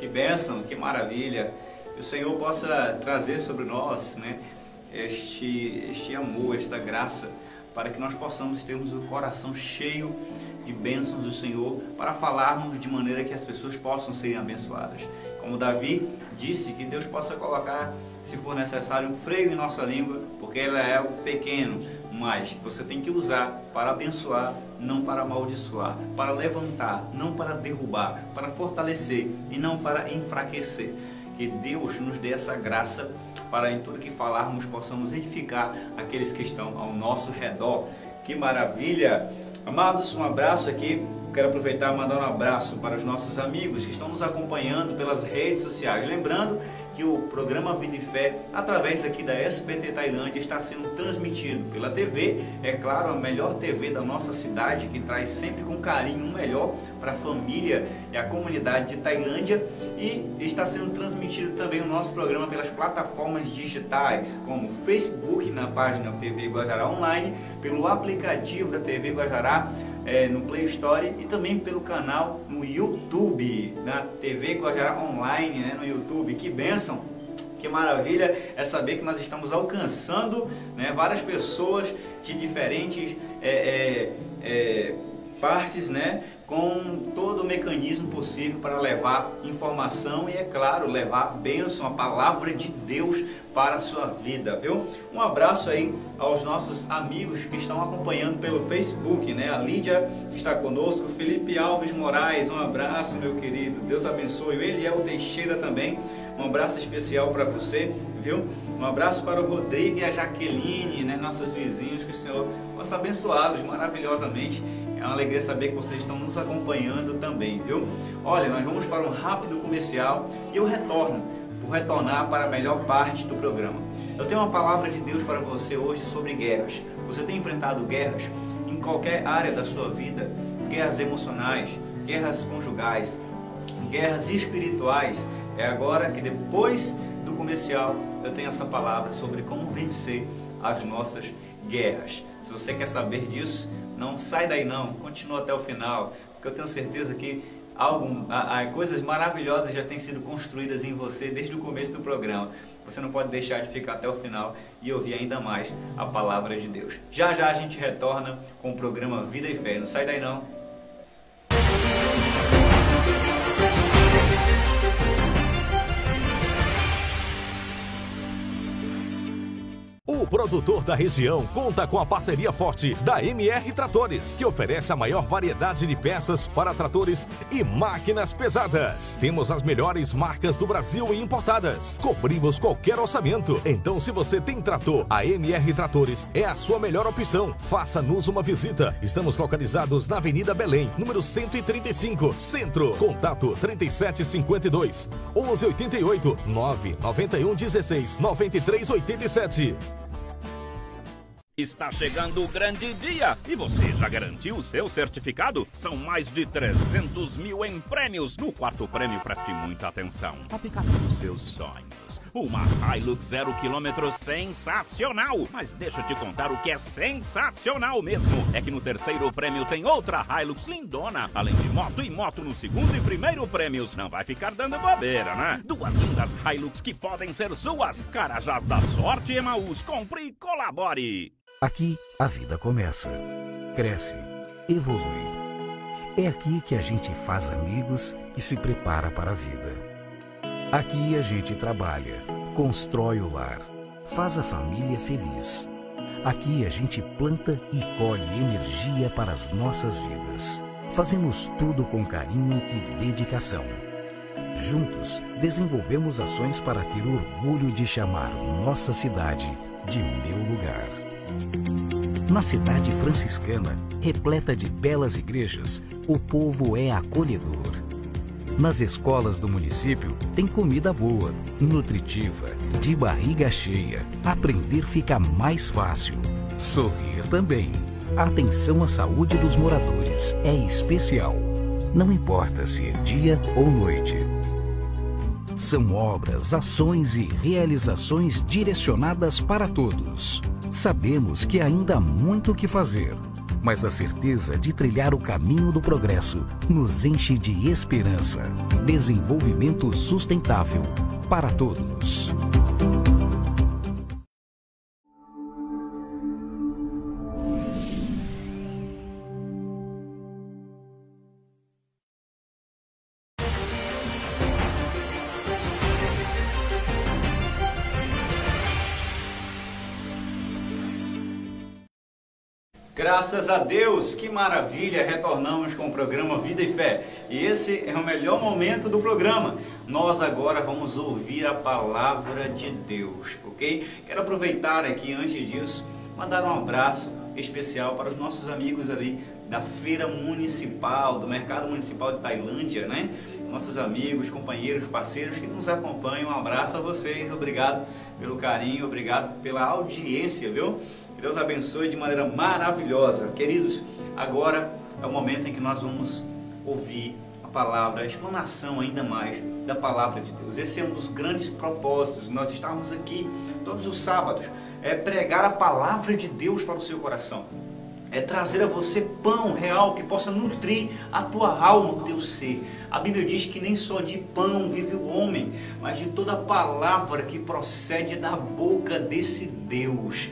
Bênção, que maravilha. Que o Senhor possa trazer sobre nós né, este, este amor, esta graça, para que nós possamos termos o coração cheio de bênçãos do Senhor, para falarmos de maneira que as pessoas possam ser abençoadas. Como Davi disse, que Deus possa colocar, se for necessário, um freio em nossa língua, porque ela é o pequeno, mas você tem que usar para abençoar, não para amaldiçoar, para levantar, não para derrubar, para fortalecer e não para enfraquecer. Que Deus nos dê essa graça para em tudo que falarmos possamos edificar aqueles que estão ao nosso redor. Que maravilha! Amados, um abraço aqui. Quero aproveitar e mandar um abraço para os nossos amigos que estão nos acompanhando pelas redes sociais. Lembrando que o programa Vida e Fé, através aqui da SBT Tailândia, está sendo transmitido pela TV, é claro, a melhor TV da nossa cidade, que traz sempre com carinho o melhor para a família e a comunidade de Tailândia, e está sendo transmitido também o nosso programa pelas plataformas digitais, como Facebook na página TV Guajará Online, pelo aplicativo da TV Guajará é, no Play Store e também pelo canal no YouTube, na TV Guajará Online, né, no YouTube. Que benção! Que maravilha é saber que nós estamos alcançando né, várias pessoas de diferentes é, é, é, partes, né, com todo o mecanismo possível para levar informação e, é claro, levar bênção, a palavra de Deus para a sua vida, viu? Um abraço aí aos nossos amigos que estão acompanhando pelo Facebook, né? A Lídia está conosco, Felipe Alves Moraes, um abraço, meu querido, Deus abençoe. O Teixeira também, um abraço especial para você, viu? Um abraço para o Rodrigo e a Jaqueline, né? Nossos vizinhos, que o Senhor possa abençoá-los maravilhosamente. É uma alegria saber que vocês estão nos acompanhando também, viu? Olha, nós vamos para um rápido comercial e eu retorno, vou retornar para a melhor parte do programa. Eu tenho uma palavra de Deus para você hoje sobre guerras. Você tem enfrentado guerras em qualquer área da sua vida? Guerras emocionais, guerras conjugais, guerras espirituais. É agora que depois do comercial eu tenho essa palavra sobre como vencer as nossas guerras. Se você quer saber disso, não sai daí não, continua até o final, porque eu tenho certeza que algo, a, a, coisas maravilhosas já têm sido construídas em você desde o começo do programa. Você não pode deixar de ficar até o final e ouvir ainda mais a palavra de Deus. Já já a gente retorna com o programa Vida e Fé. Não sai daí não. Produtor da região conta com a parceria forte da MR Tratores, que oferece a maior variedade de peças para tratores e máquinas pesadas. Temos as melhores marcas do Brasil e importadas. Cobrimos qualquer orçamento. Então, se você tem trator, a MR Tratores é a sua melhor opção. Faça-nos uma visita. Estamos localizados na Avenida Belém, número 135, Centro. Contato 3752 1188 991 16 9387. Está chegando o grande dia e você já garantiu o seu certificado? São mais de 300 mil em prêmios. No quarto prêmio, preste muita atenção. A picape dos seus sonhos. Uma Hilux zero quilômetro sensacional. Mas deixa eu te contar o que é sensacional mesmo. É que no terceiro prêmio tem outra Hilux lindona. Além de moto e moto no segundo e primeiro prêmios. Não vai ficar dando bobeira, né? Duas lindas Hilux que podem ser suas. Carajás da sorte, Emaús. Compre e colabore. Aqui a vida começa, cresce, evolui. É aqui que a gente faz amigos e se prepara para a vida. Aqui a gente trabalha, constrói o lar, faz a família feliz. Aqui a gente planta e colhe energia para as nossas vidas. Fazemos tudo com carinho e dedicação. Juntos, desenvolvemos ações para ter orgulho de chamar nossa cidade de meu lugar. Na cidade franciscana, repleta de belas igrejas, o povo é acolhedor. Nas escolas do município, tem comida boa, nutritiva, de barriga cheia. Aprender fica mais fácil. Sorrir também. A atenção à saúde dos moradores é especial. Não importa se é dia ou noite. São obras, ações e realizações direcionadas para todos. Sabemos que ainda há muito o que fazer, mas a certeza de trilhar o caminho do progresso nos enche de esperança. Desenvolvimento sustentável para todos. Graças a Deus, que maravilha! Retornamos com o programa Vida e Fé. E esse é o melhor momento do programa. Nós agora vamos ouvir a palavra de Deus, ok? Quero aproveitar aqui, antes disso, mandar um abraço especial para os nossos amigos ali da Feira Municipal, do Mercado Municipal de Tailândia, né? Nossos amigos, companheiros, parceiros que nos acompanham. Um abraço a vocês, obrigado pelo carinho, obrigado pela audiência, viu? Que Deus abençoe de maneira maravilhosa. Queridos, agora é o momento em que nós vamos ouvir a palavra, a explanação ainda mais da palavra de Deus. Esse é um dos grandes propósitos. Nós estamos aqui todos os sábados, é pregar a palavra de Deus para o seu coração. É trazer a você pão real que possa nutrir a tua alma, o teu ser. A Bíblia diz que nem só de pão vive o homem, mas de toda palavra que procede da boca desse Deus.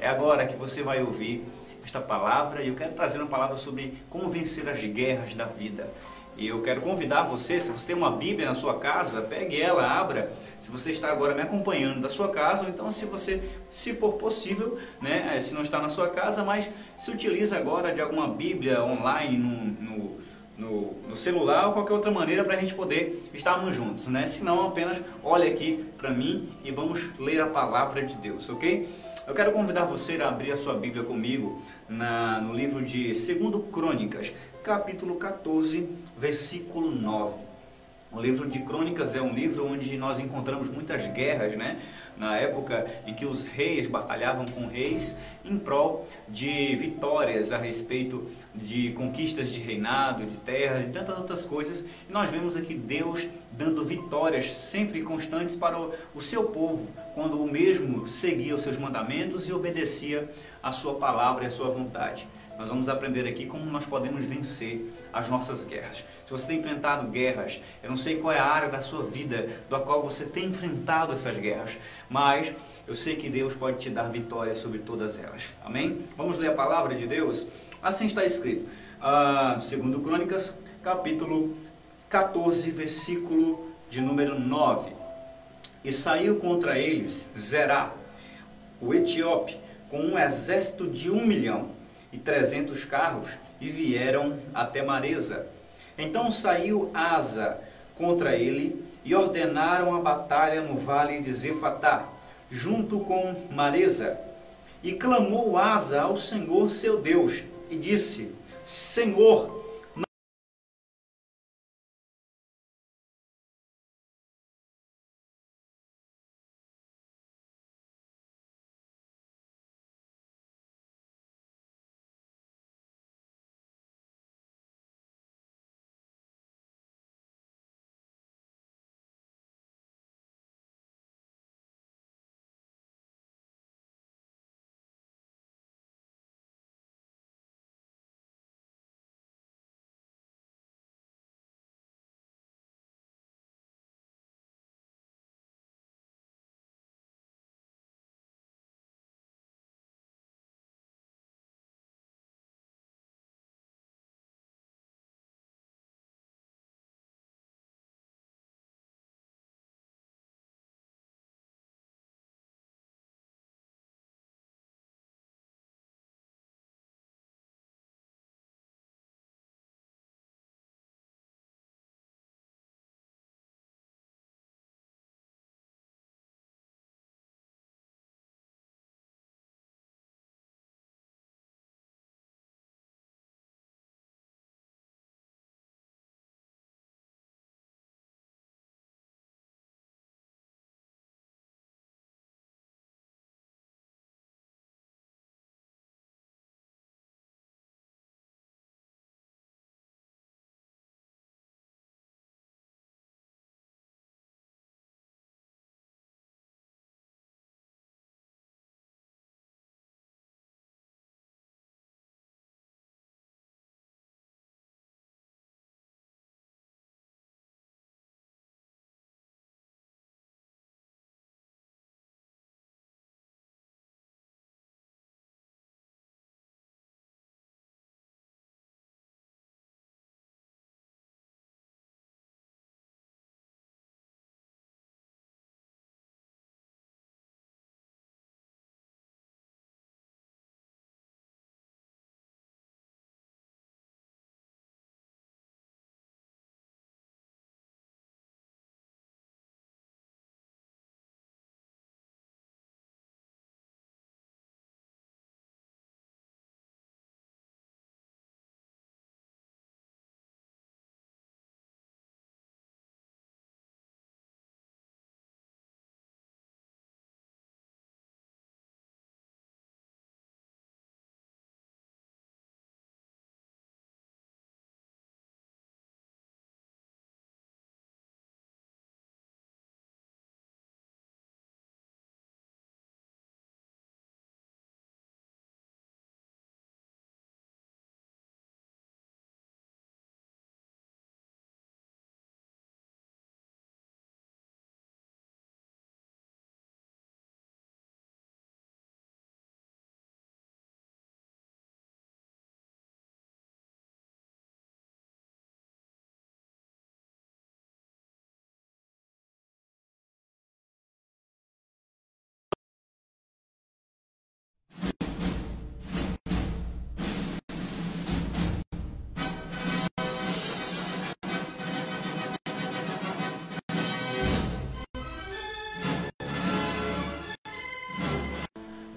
É agora que você vai ouvir esta palavra e eu quero trazer uma palavra sobre como vencer as guerras da vida. E eu quero convidar você, se você tem uma Bíblia na sua casa, pegue ela, abra. Se você está agora me acompanhando da sua casa, ou então se você, se for possível, né, se não está na sua casa, mas se utiliza agora de alguma Bíblia online no, no, no, no celular ou qualquer outra maneira para a gente poder estarmos juntos, né? Se não, apenas olhe aqui para mim e vamos ler a palavra de Deus, ok? Eu quero convidar você a abrir a sua Bíblia comigo na, no livro de 2 Crônicas, capítulo 14, versículo 9. O livro de Crônicas é um livro onde nós encontramos muitas guerras, né? Na época em que os reis batalhavam com reis em prol de vitórias a respeito de conquistas de reinado, de terras e tantas outras coisas. E nós vemos aqui Deus dando vitórias sempre constantes para o, o seu povo, quando o mesmo seguia os seus mandamentos e obedecia a sua palavra e a sua vontade. Nós vamos aprender aqui como nós podemos vencer as nossas guerras. Se você tem enfrentado guerras, eu não sei qual é a área da sua vida da qual você tem enfrentado essas guerras, mas eu sei que Deus pode te dar vitória sobre todas elas. Amém? Vamos ler a palavra de Deus? Assim está escrito. Ah, segundo Crônicas, capítulo 14, versículo de número 9. E saiu contra eles Zerá, o etíope, com um exército de um milhão e trezentos carros e vieram até Maresa. Então saiu Asa contra ele e ordenaram a batalha no vale de Zefatá, junto com Maresa. E clamou Asa ao Senhor seu Deus e disse: Senhor,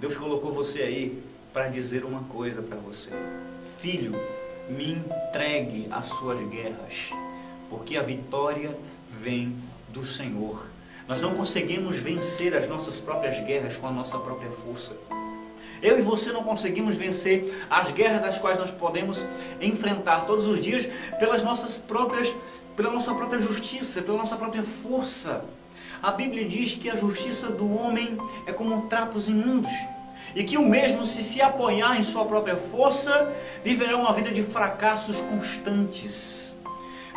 Deus colocou você aí para dizer uma coisa para você. Filho, me entregue as suas guerras, porque a vitória vem do Senhor. Nós não conseguimos vencer as nossas próprias guerras com a nossa própria força. Eu e você não conseguimos vencer as guerras das quais nós podemos enfrentar todos os dias pelas nossas próprias, pela nossa própria justiça, pela nossa própria força. A Bíblia diz que a justiça do homem é como trapos imundos e que o mesmo, se se apoiar em sua própria força, viverá uma vida de fracassos constantes.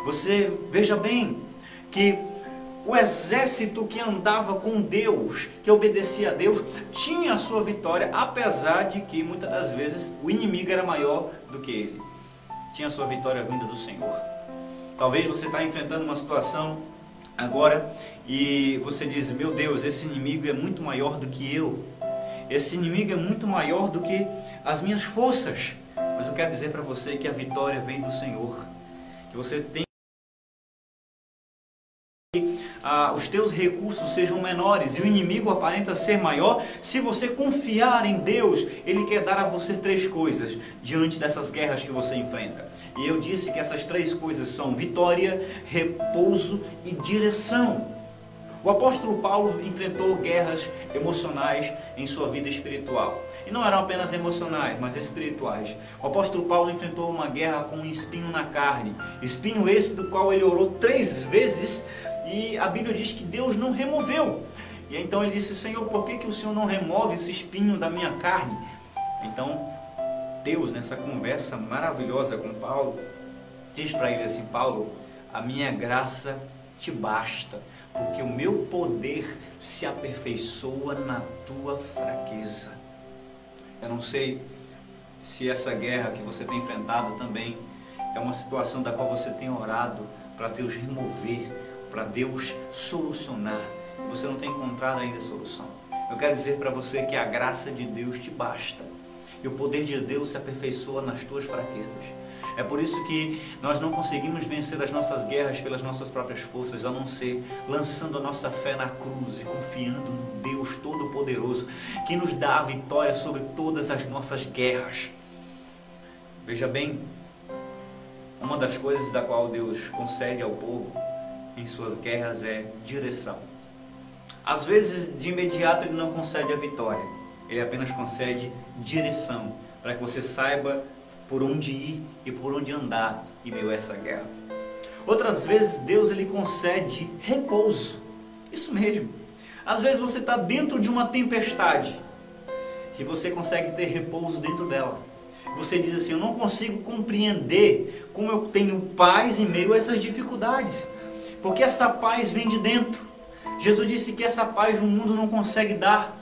Você veja bem que o exército que andava com Deus, que obedecia a Deus, tinha a sua vitória, apesar de que muitas das vezes o inimigo era maior do que ele. Tinha a sua vitória vinda do Senhor. Talvez você está enfrentando uma situação agora e você diz: Meu Deus, esse inimigo é muito maior do que eu. Esse inimigo é muito maior do que as minhas forças. Mas eu quero dizer para você que a vitória vem do Senhor. Que você tem ah, os teus recursos sejam menores e o inimigo aparenta ser maior, se você confiar em Deus, Ele quer dar a você três coisas diante dessas guerras que você enfrenta. E eu disse que essas três coisas são vitória, repouso e direção. O apóstolo Paulo enfrentou guerras emocionais em sua vida espiritual. E não eram apenas emocionais, mas espirituais. O apóstolo Paulo enfrentou uma guerra com um espinho na carne. Espinho esse do qual ele orou três vezes e a Bíblia diz que Deus não removeu. E então ele disse: Senhor, por que, que o Senhor não remove esse espinho da minha carne? Então, Deus, nessa conversa maravilhosa com Paulo, diz para ele assim: Paulo, a minha graça te basta, porque o meu poder se aperfeiçoa na tua fraqueza. Eu não sei se essa guerra que você tem enfrentado também é uma situação da qual você tem orado para Deus remover para Deus solucionar. Você não tem encontrado ainda a solução. Eu quero dizer para você que a graça de Deus te basta. E o poder de Deus se aperfeiçoa nas tuas fraquezas. É por isso que nós não conseguimos vencer as nossas guerras pelas nossas próprias forças, a não ser lançando a nossa fé na cruz e confiando no Deus Todo-Poderoso, que nos dá a vitória sobre todas as nossas guerras. Veja bem, uma das coisas da qual Deus concede ao povo em suas guerras é direção. Às vezes, de imediato, ele não concede a vitória, ele apenas concede direção, para que você saiba por onde ir e por onde andar em meio a essa guerra. Outras vezes, Deus ele concede repouso. Isso mesmo. Às vezes você está dentro de uma tempestade e você consegue ter repouso dentro dela. Você diz assim: Eu não consigo compreender como eu tenho paz em meio a essas dificuldades. Porque essa paz vem de dentro. Jesus disse que essa paz o mundo não consegue dar.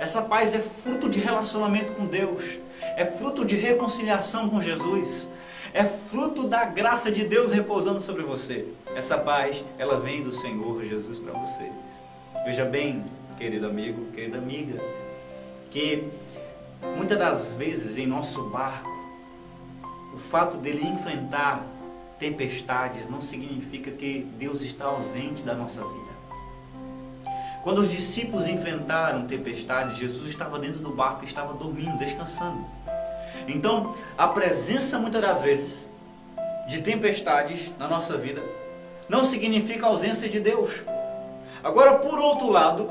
Essa paz é fruto de relacionamento com Deus, é fruto de reconciliação com Jesus, é fruto da graça de Deus repousando sobre você. Essa paz, ela vem do Senhor Jesus para você. Veja bem, querido amigo, querida amiga, que muitas das vezes em nosso barco, o fato dele enfrentar tempestades não significa que Deus está ausente da nossa vida. Quando os discípulos enfrentaram tempestades, Jesus estava dentro do barco estava dormindo, descansando. Então, a presença muitas das vezes de tempestades na nossa vida não significa ausência de Deus. Agora, por outro lado,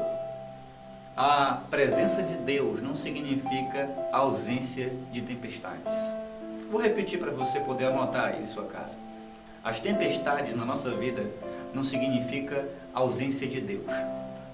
a presença de Deus não significa ausência de tempestades. Vou repetir para você poder anotar aí em sua casa. As tempestades na nossa vida não significa ausência de Deus.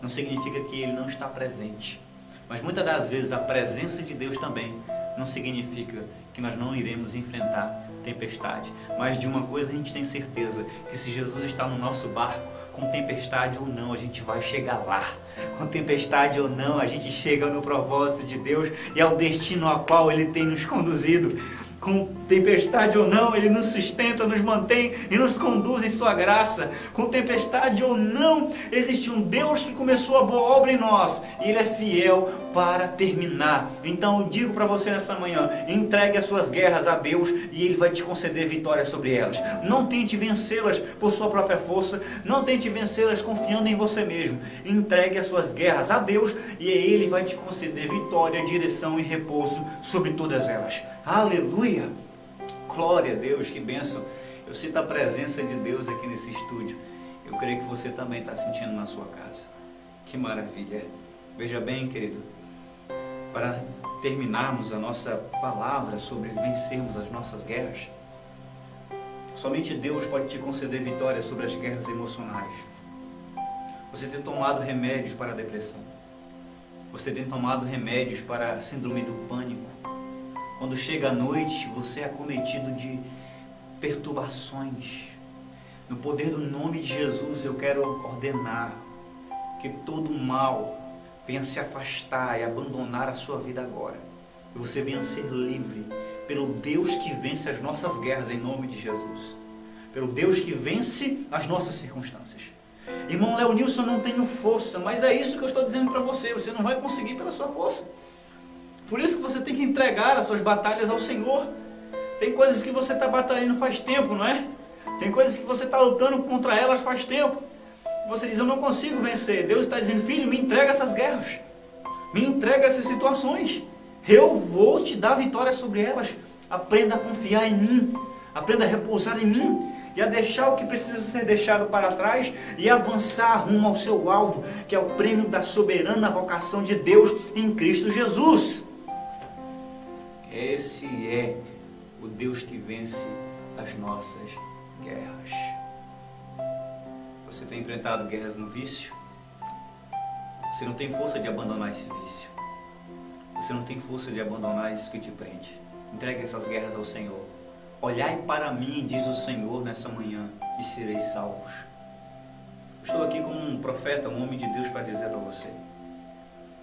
Não significa que Ele não está presente. Mas muitas das vezes a presença de Deus também não significa que nós não iremos enfrentar tempestade. Mas de uma coisa a gente tem certeza, que se Jesus está no nosso barco, com tempestade ou não, a gente vai chegar lá. Com tempestade ou não, a gente chega no propósito de Deus e ao destino ao qual Ele tem nos conduzido. Com tempestade ou não, Ele nos sustenta, nos mantém e nos conduz em Sua graça. Com tempestade ou não, existe um Deus que começou a boa obra em nós e Ele é fiel para terminar. Então eu digo para você nessa manhã: entregue as suas guerras a Deus e Ele vai te conceder vitória sobre elas. Não tente vencê-las por sua própria força, não tente vencê-las confiando em você mesmo. Entregue as suas guerras a Deus e Ele vai te conceder vitória, direção e repouso sobre todas elas. Aleluia! Glória a Deus, que bênção. Eu sinto a presença de Deus aqui nesse estúdio. Eu creio que você também está sentindo na sua casa. Que maravilha. Veja bem, querido, para terminarmos a nossa palavra sobre vencermos as nossas guerras, somente Deus pode te conceder vitória sobre as guerras emocionais. Você tem tomado remédios para a depressão. Você tem tomado remédios para a síndrome do pânico. Quando chega a noite, você é acometido de perturbações. No poder do nome de Jesus, eu quero ordenar que todo mal venha se afastar e abandonar a sua vida agora. E você venha ser livre pelo Deus que vence as nossas guerras em nome de Jesus. Pelo Deus que vence as nossas circunstâncias. Irmão Léo Nilson, não tenho força, mas é isso que eu estou dizendo para você. Você não vai conseguir pela sua força. Por isso que você tem que entregar as suas batalhas ao Senhor. Tem coisas que você está batalhando faz tempo, não é? Tem coisas que você está lutando contra elas faz tempo. Você diz, eu não consigo vencer. Deus está dizendo, filho, me entrega essas guerras. Me entrega essas situações. Eu vou te dar vitória sobre elas. Aprenda a confiar em mim. Aprenda a repousar em mim. E a deixar o que precisa ser deixado para trás e avançar rumo ao seu alvo, que é o prêmio da soberana vocação de Deus em Cristo Jesus. Esse é o Deus que vence as nossas guerras. Você tem enfrentado guerras no vício? Você não tem força de abandonar esse vício. Você não tem força de abandonar isso que te prende. Entregue essas guerras ao Senhor. Olhai para mim, diz o Senhor nessa manhã, e sereis salvos. Estou aqui como um profeta, um homem de Deus para dizer para você.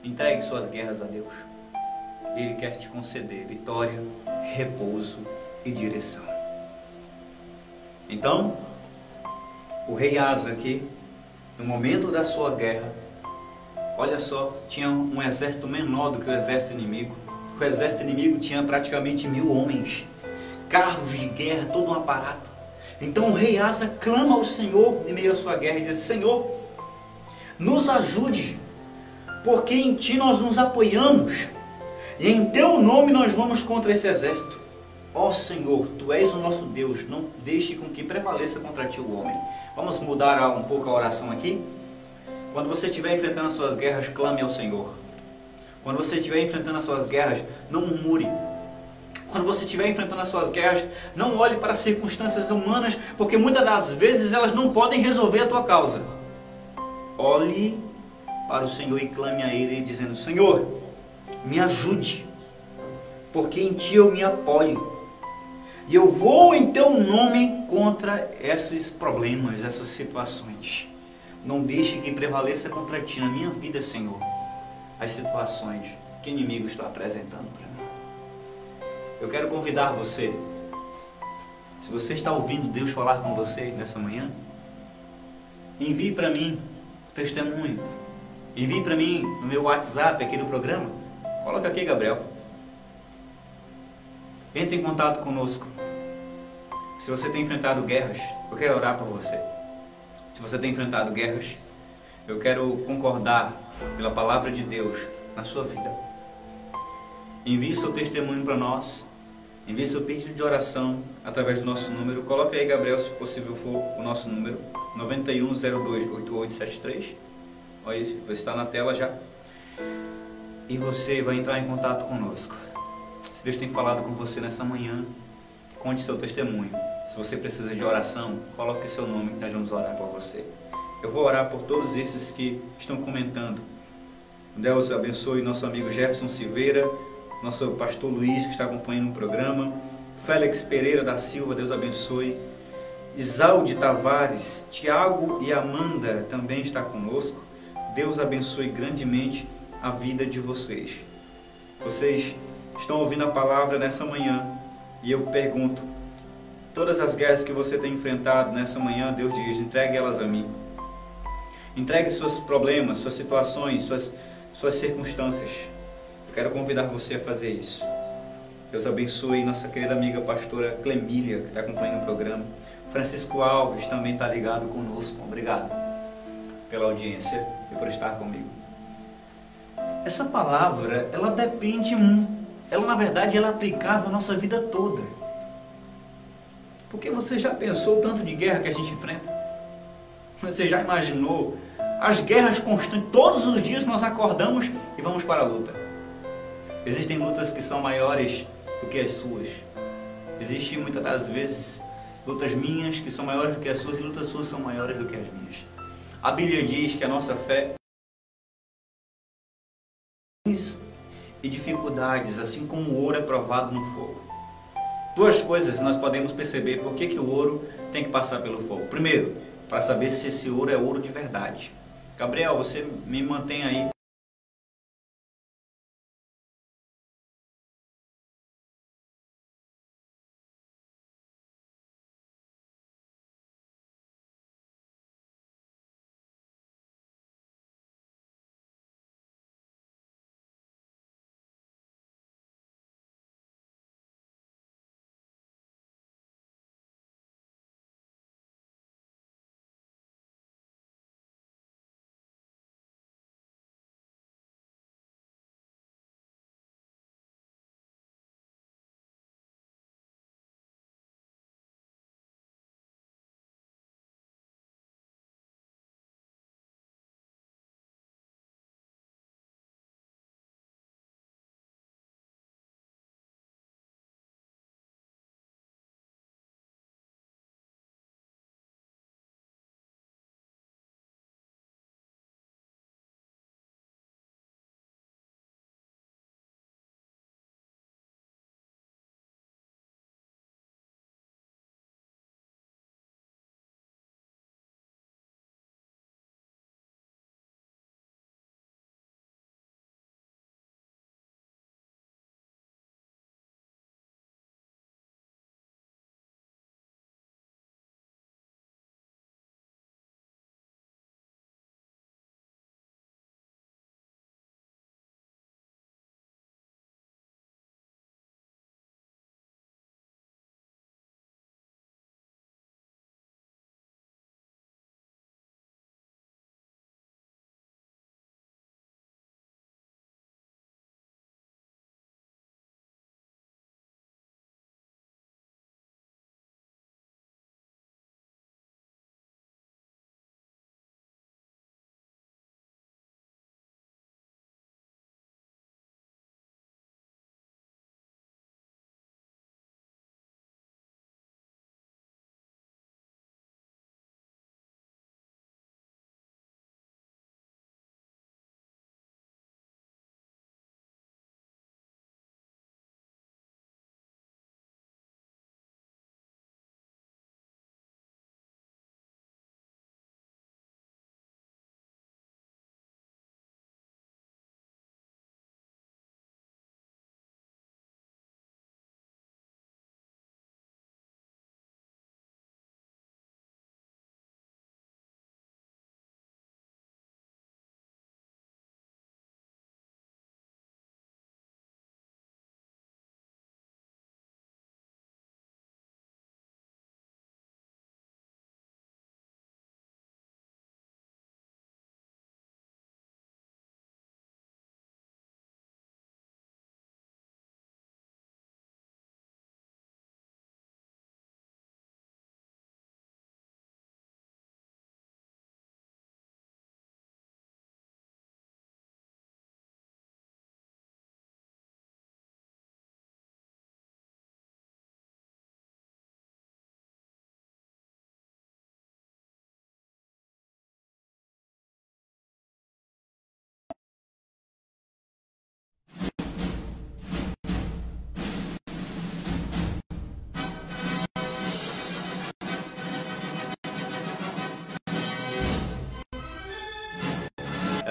Entregue suas guerras a Deus. Ele quer te conceder vitória, repouso e direção. Então, o rei Asa aqui, no momento da sua guerra, olha só, tinha um exército menor do que o exército inimigo. O exército inimigo tinha praticamente mil homens, carros de guerra, todo um aparato. Então o rei Asa clama ao Senhor em meio à sua guerra e diz: Senhor, nos ajude, porque em Ti nós nos apoiamos e em Teu nome nós vamos contra esse exército. Ó Senhor, Tu és o nosso Deus, não deixe com que prevaleça contra Ti o homem. Vamos mudar um pouco a oração aqui? Quando você estiver enfrentando as suas guerras, clame ao Senhor. Quando você estiver enfrentando as suas guerras, não murmure. Quando você estiver enfrentando as suas guerras, não olhe para as circunstâncias humanas, porque muitas das vezes elas não podem resolver a tua causa. Olhe para o Senhor e clame a Ele, dizendo: Senhor, me ajude, porque em Ti eu me apoio. E eu vou em Teu nome contra esses problemas, essas situações. Não deixe que prevaleça contra Ti na minha vida, Senhor, as situações que o inimigo está apresentando para mim. Eu quero convidar você, se você está ouvindo Deus falar com você nessa manhã, envie para mim o testemunho. Envie para mim no meu WhatsApp aqui do programa. Coloca aqui, Gabriel. Entre em contato conosco. Se você tem enfrentado guerras, eu quero orar por você. Se você tem enfrentado guerras, eu quero concordar pela palavra de Deus na sua vida. Envie seu testemunho para nós. Envie seu pedido de oração através do nosso número. Coloque aí, Gabriel, se possível for o nosso número. 91028873. Olha você está na tela já. E você vai entrar em contato conosco. Se Deus tem falado com você nessa manhã, conte seu testemunho. Se você precisa de oração, coloque seu nome que nós vamos orar por você. Eu vou orar por todos esses que estão comentando. Deus abençoe nosso amigo Jefferson Silveira, nosso pastor Luiz que está acompanhando o programa, Félix Pereira da Silva, Deus abençoe. Isalde Tavares, Tiago e Amanda também está conosco. Deus abençoe grandemente a vida de vocês. Vocês estão ouvindo a palavra nessa manhã E eu pergunto: todas as guerras que você tem enfrentado nessa manhã, Deus diz: entregue elas a mim. Entregue seus problemas, suas situações, suas, suas circunstâncias. Eu quero convidar você a fazer isso. Deus abençoe nossa querida amiga pastora Clemília, que está acompanhando o programa. Francisco Alves também está ligado conosco. Obrigado pela audiência e por estar comigo. Essa palavra, ela depende, ela na verdade ela é aplicável à nossa vida toda. Porque você já pensou o tanto de guerra que a gente enfrenta? Você já imaginou as guerras constantes? Todos os dias nós acordamos e vamos para a luta. Existem lutas que são maiores do que as suas. Existem muitas das vezes lutas minhas que são maiores do que as suas e lutas suas são maiores do que as minhas. A Bíblia diz que a nossa fé e dificuldades, assim como o ouro é provado no fogo. Duas coisas nós podemos perceber por que, que o ouro tem que passar pelo fogo. Primeiro, para saber se esse ouro é ouro de verdade. Gabriel, você me mantém aí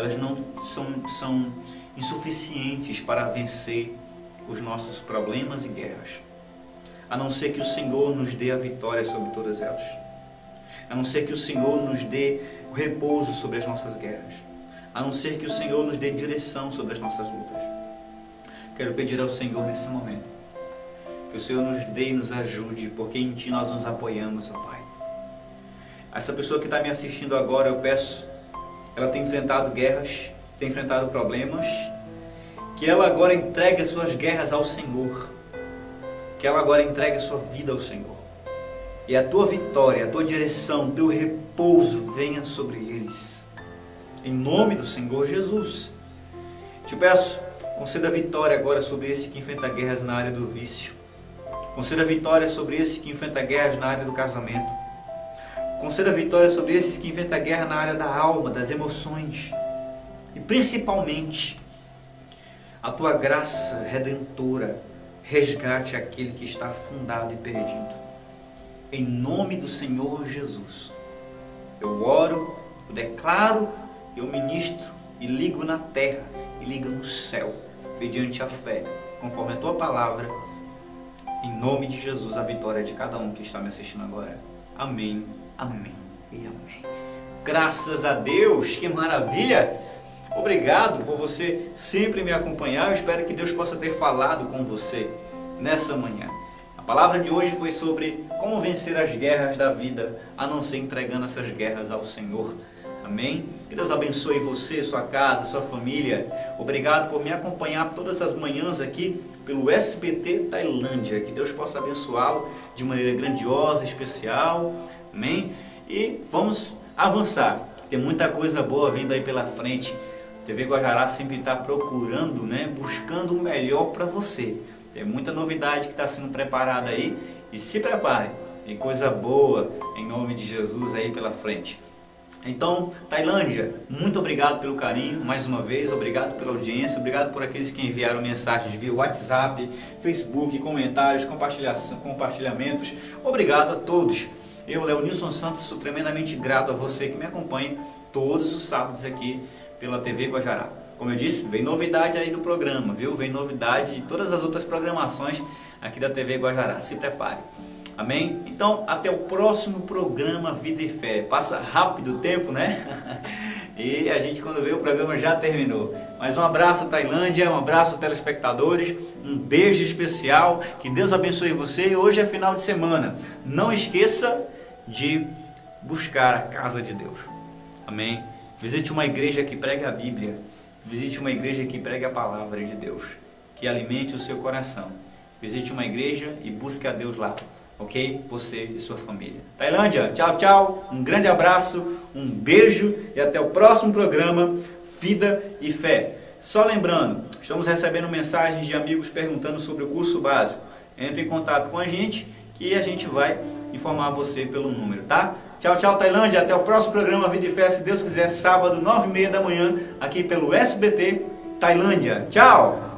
elas não são, são insuficientes para vencer os nossos problemas e guerras. a não ser que o Senhor nos dê a vitória sobre todas elas. A não ser que o Senhor nos dê o repouso sobre as nossas guerras. A não ser que o Senhor nos dê direção sobre as nossas lutas. Quero pedir ao Senhor nesse momento que o Senhor nos dê e nos ajude, porque em Ti nós nos apoiamos, ó Pai. Essa pessoa que está me assistindo agora, eu peço, ela tem enfrentado guerras, tem enfrentado problemas, que ela agora entregue as suas guerras ao Senhor, que ela agora entregue sua vida ao Senhor. E a tua vitória, a tua direção, teu repouso venha sobre eles. Em nome do Senhor Jesus. Te peço, conceda vitória agora sobre esse que enfrenta guerras na área do vício. Conceda vitória sobre esse que enfrenta guerras na área do casamento. Conceda vitória sobre esses que enfrentam guerra na área da alma, das emoções. E principalmente, a tua graça redentora resgate aquele que está afundado e perdido. Em nome do Senhor Jesus, eu oro, eu declaro, eu ministro e ligo na terra e ligo no céu, mediante a fé, conforme a tua palavra em nome de Jesus, a vitória de cada um que está me assistindo agora. Amém, amém e amém. Graças a Deus, que maravilha! Obrigado por você sempre me acompanhar. Eu espero que Deus possa ter falado com você nessa manhã. A palavra de hoje foi sobre como vencer as guerras da vida, a não ser entregando essas guerras ao Senhor. Amém? Que Deus abençoe você, sua casa, sua família. Obrigado por me acompanhar todas as manhãs aqui pelo SBT Tailândia. Que Deus possa abençoá-lo de maneira grandiosa, especial. Amém? E vamos avançar. Tem muita coisa boa vindo aí pela frente. TV Guajará sempre está procurando, né, buscando o melhor para você. Tem muita novidade que está sendo preparada aí e se prepare. Tem coisa boa em nome de Jesus aí pela frente. Então, Tailândia, muito obrigado pelo carinho, mais uma vez, obrigado pela audiência, obrigado por aqueles que enviaram mensagens via WhatsApp, Facebook, comentários, compartilhamentos. Obrigado a todos. Eu, Leonilson Santos, sou tremendamente grato a você que me acompanha todos os sábados aqui pela TV Guajará. Como eu disse, vem novidade aí do programa, viu? Vem novidade de todas as outras programações aqui da TV Guajará. Se prepare. Amém? Então, até o próximo programa Vida e Fé. Passa rápido o tempo, né? e a gente, quando vê, o programa já terminou. Mas um abraço, Tailândia, um abraço, telespectadores, um beijo especial, que Deus abençoe você. Hoje é final de semana. Não esqueça de buscar a casa de Deus. Amém? Visite uma igreja que prega a Bíblia. Visite uma igreja que prega a palavra de Deus, que alimente o seu coração. Visite uma igreja e busque a Deus lá ok? Você e sua família. Tailândia, tchau, tchau. Um grande abraço, um beijo e até o próximo programa Vida e Fé. Só lembrando, estamos recebendo mensagens de amigos perguntando sobre o curso básico. Entre em contato com a gente que a gente vai informar você pelo número, tá? Tchau, tchau, Tailândia. Até o próximo programa Vida e Fé, se Deus quiser, sábado, nove e meia da manhã, aqui pelo SBT Tailândia. Tchau!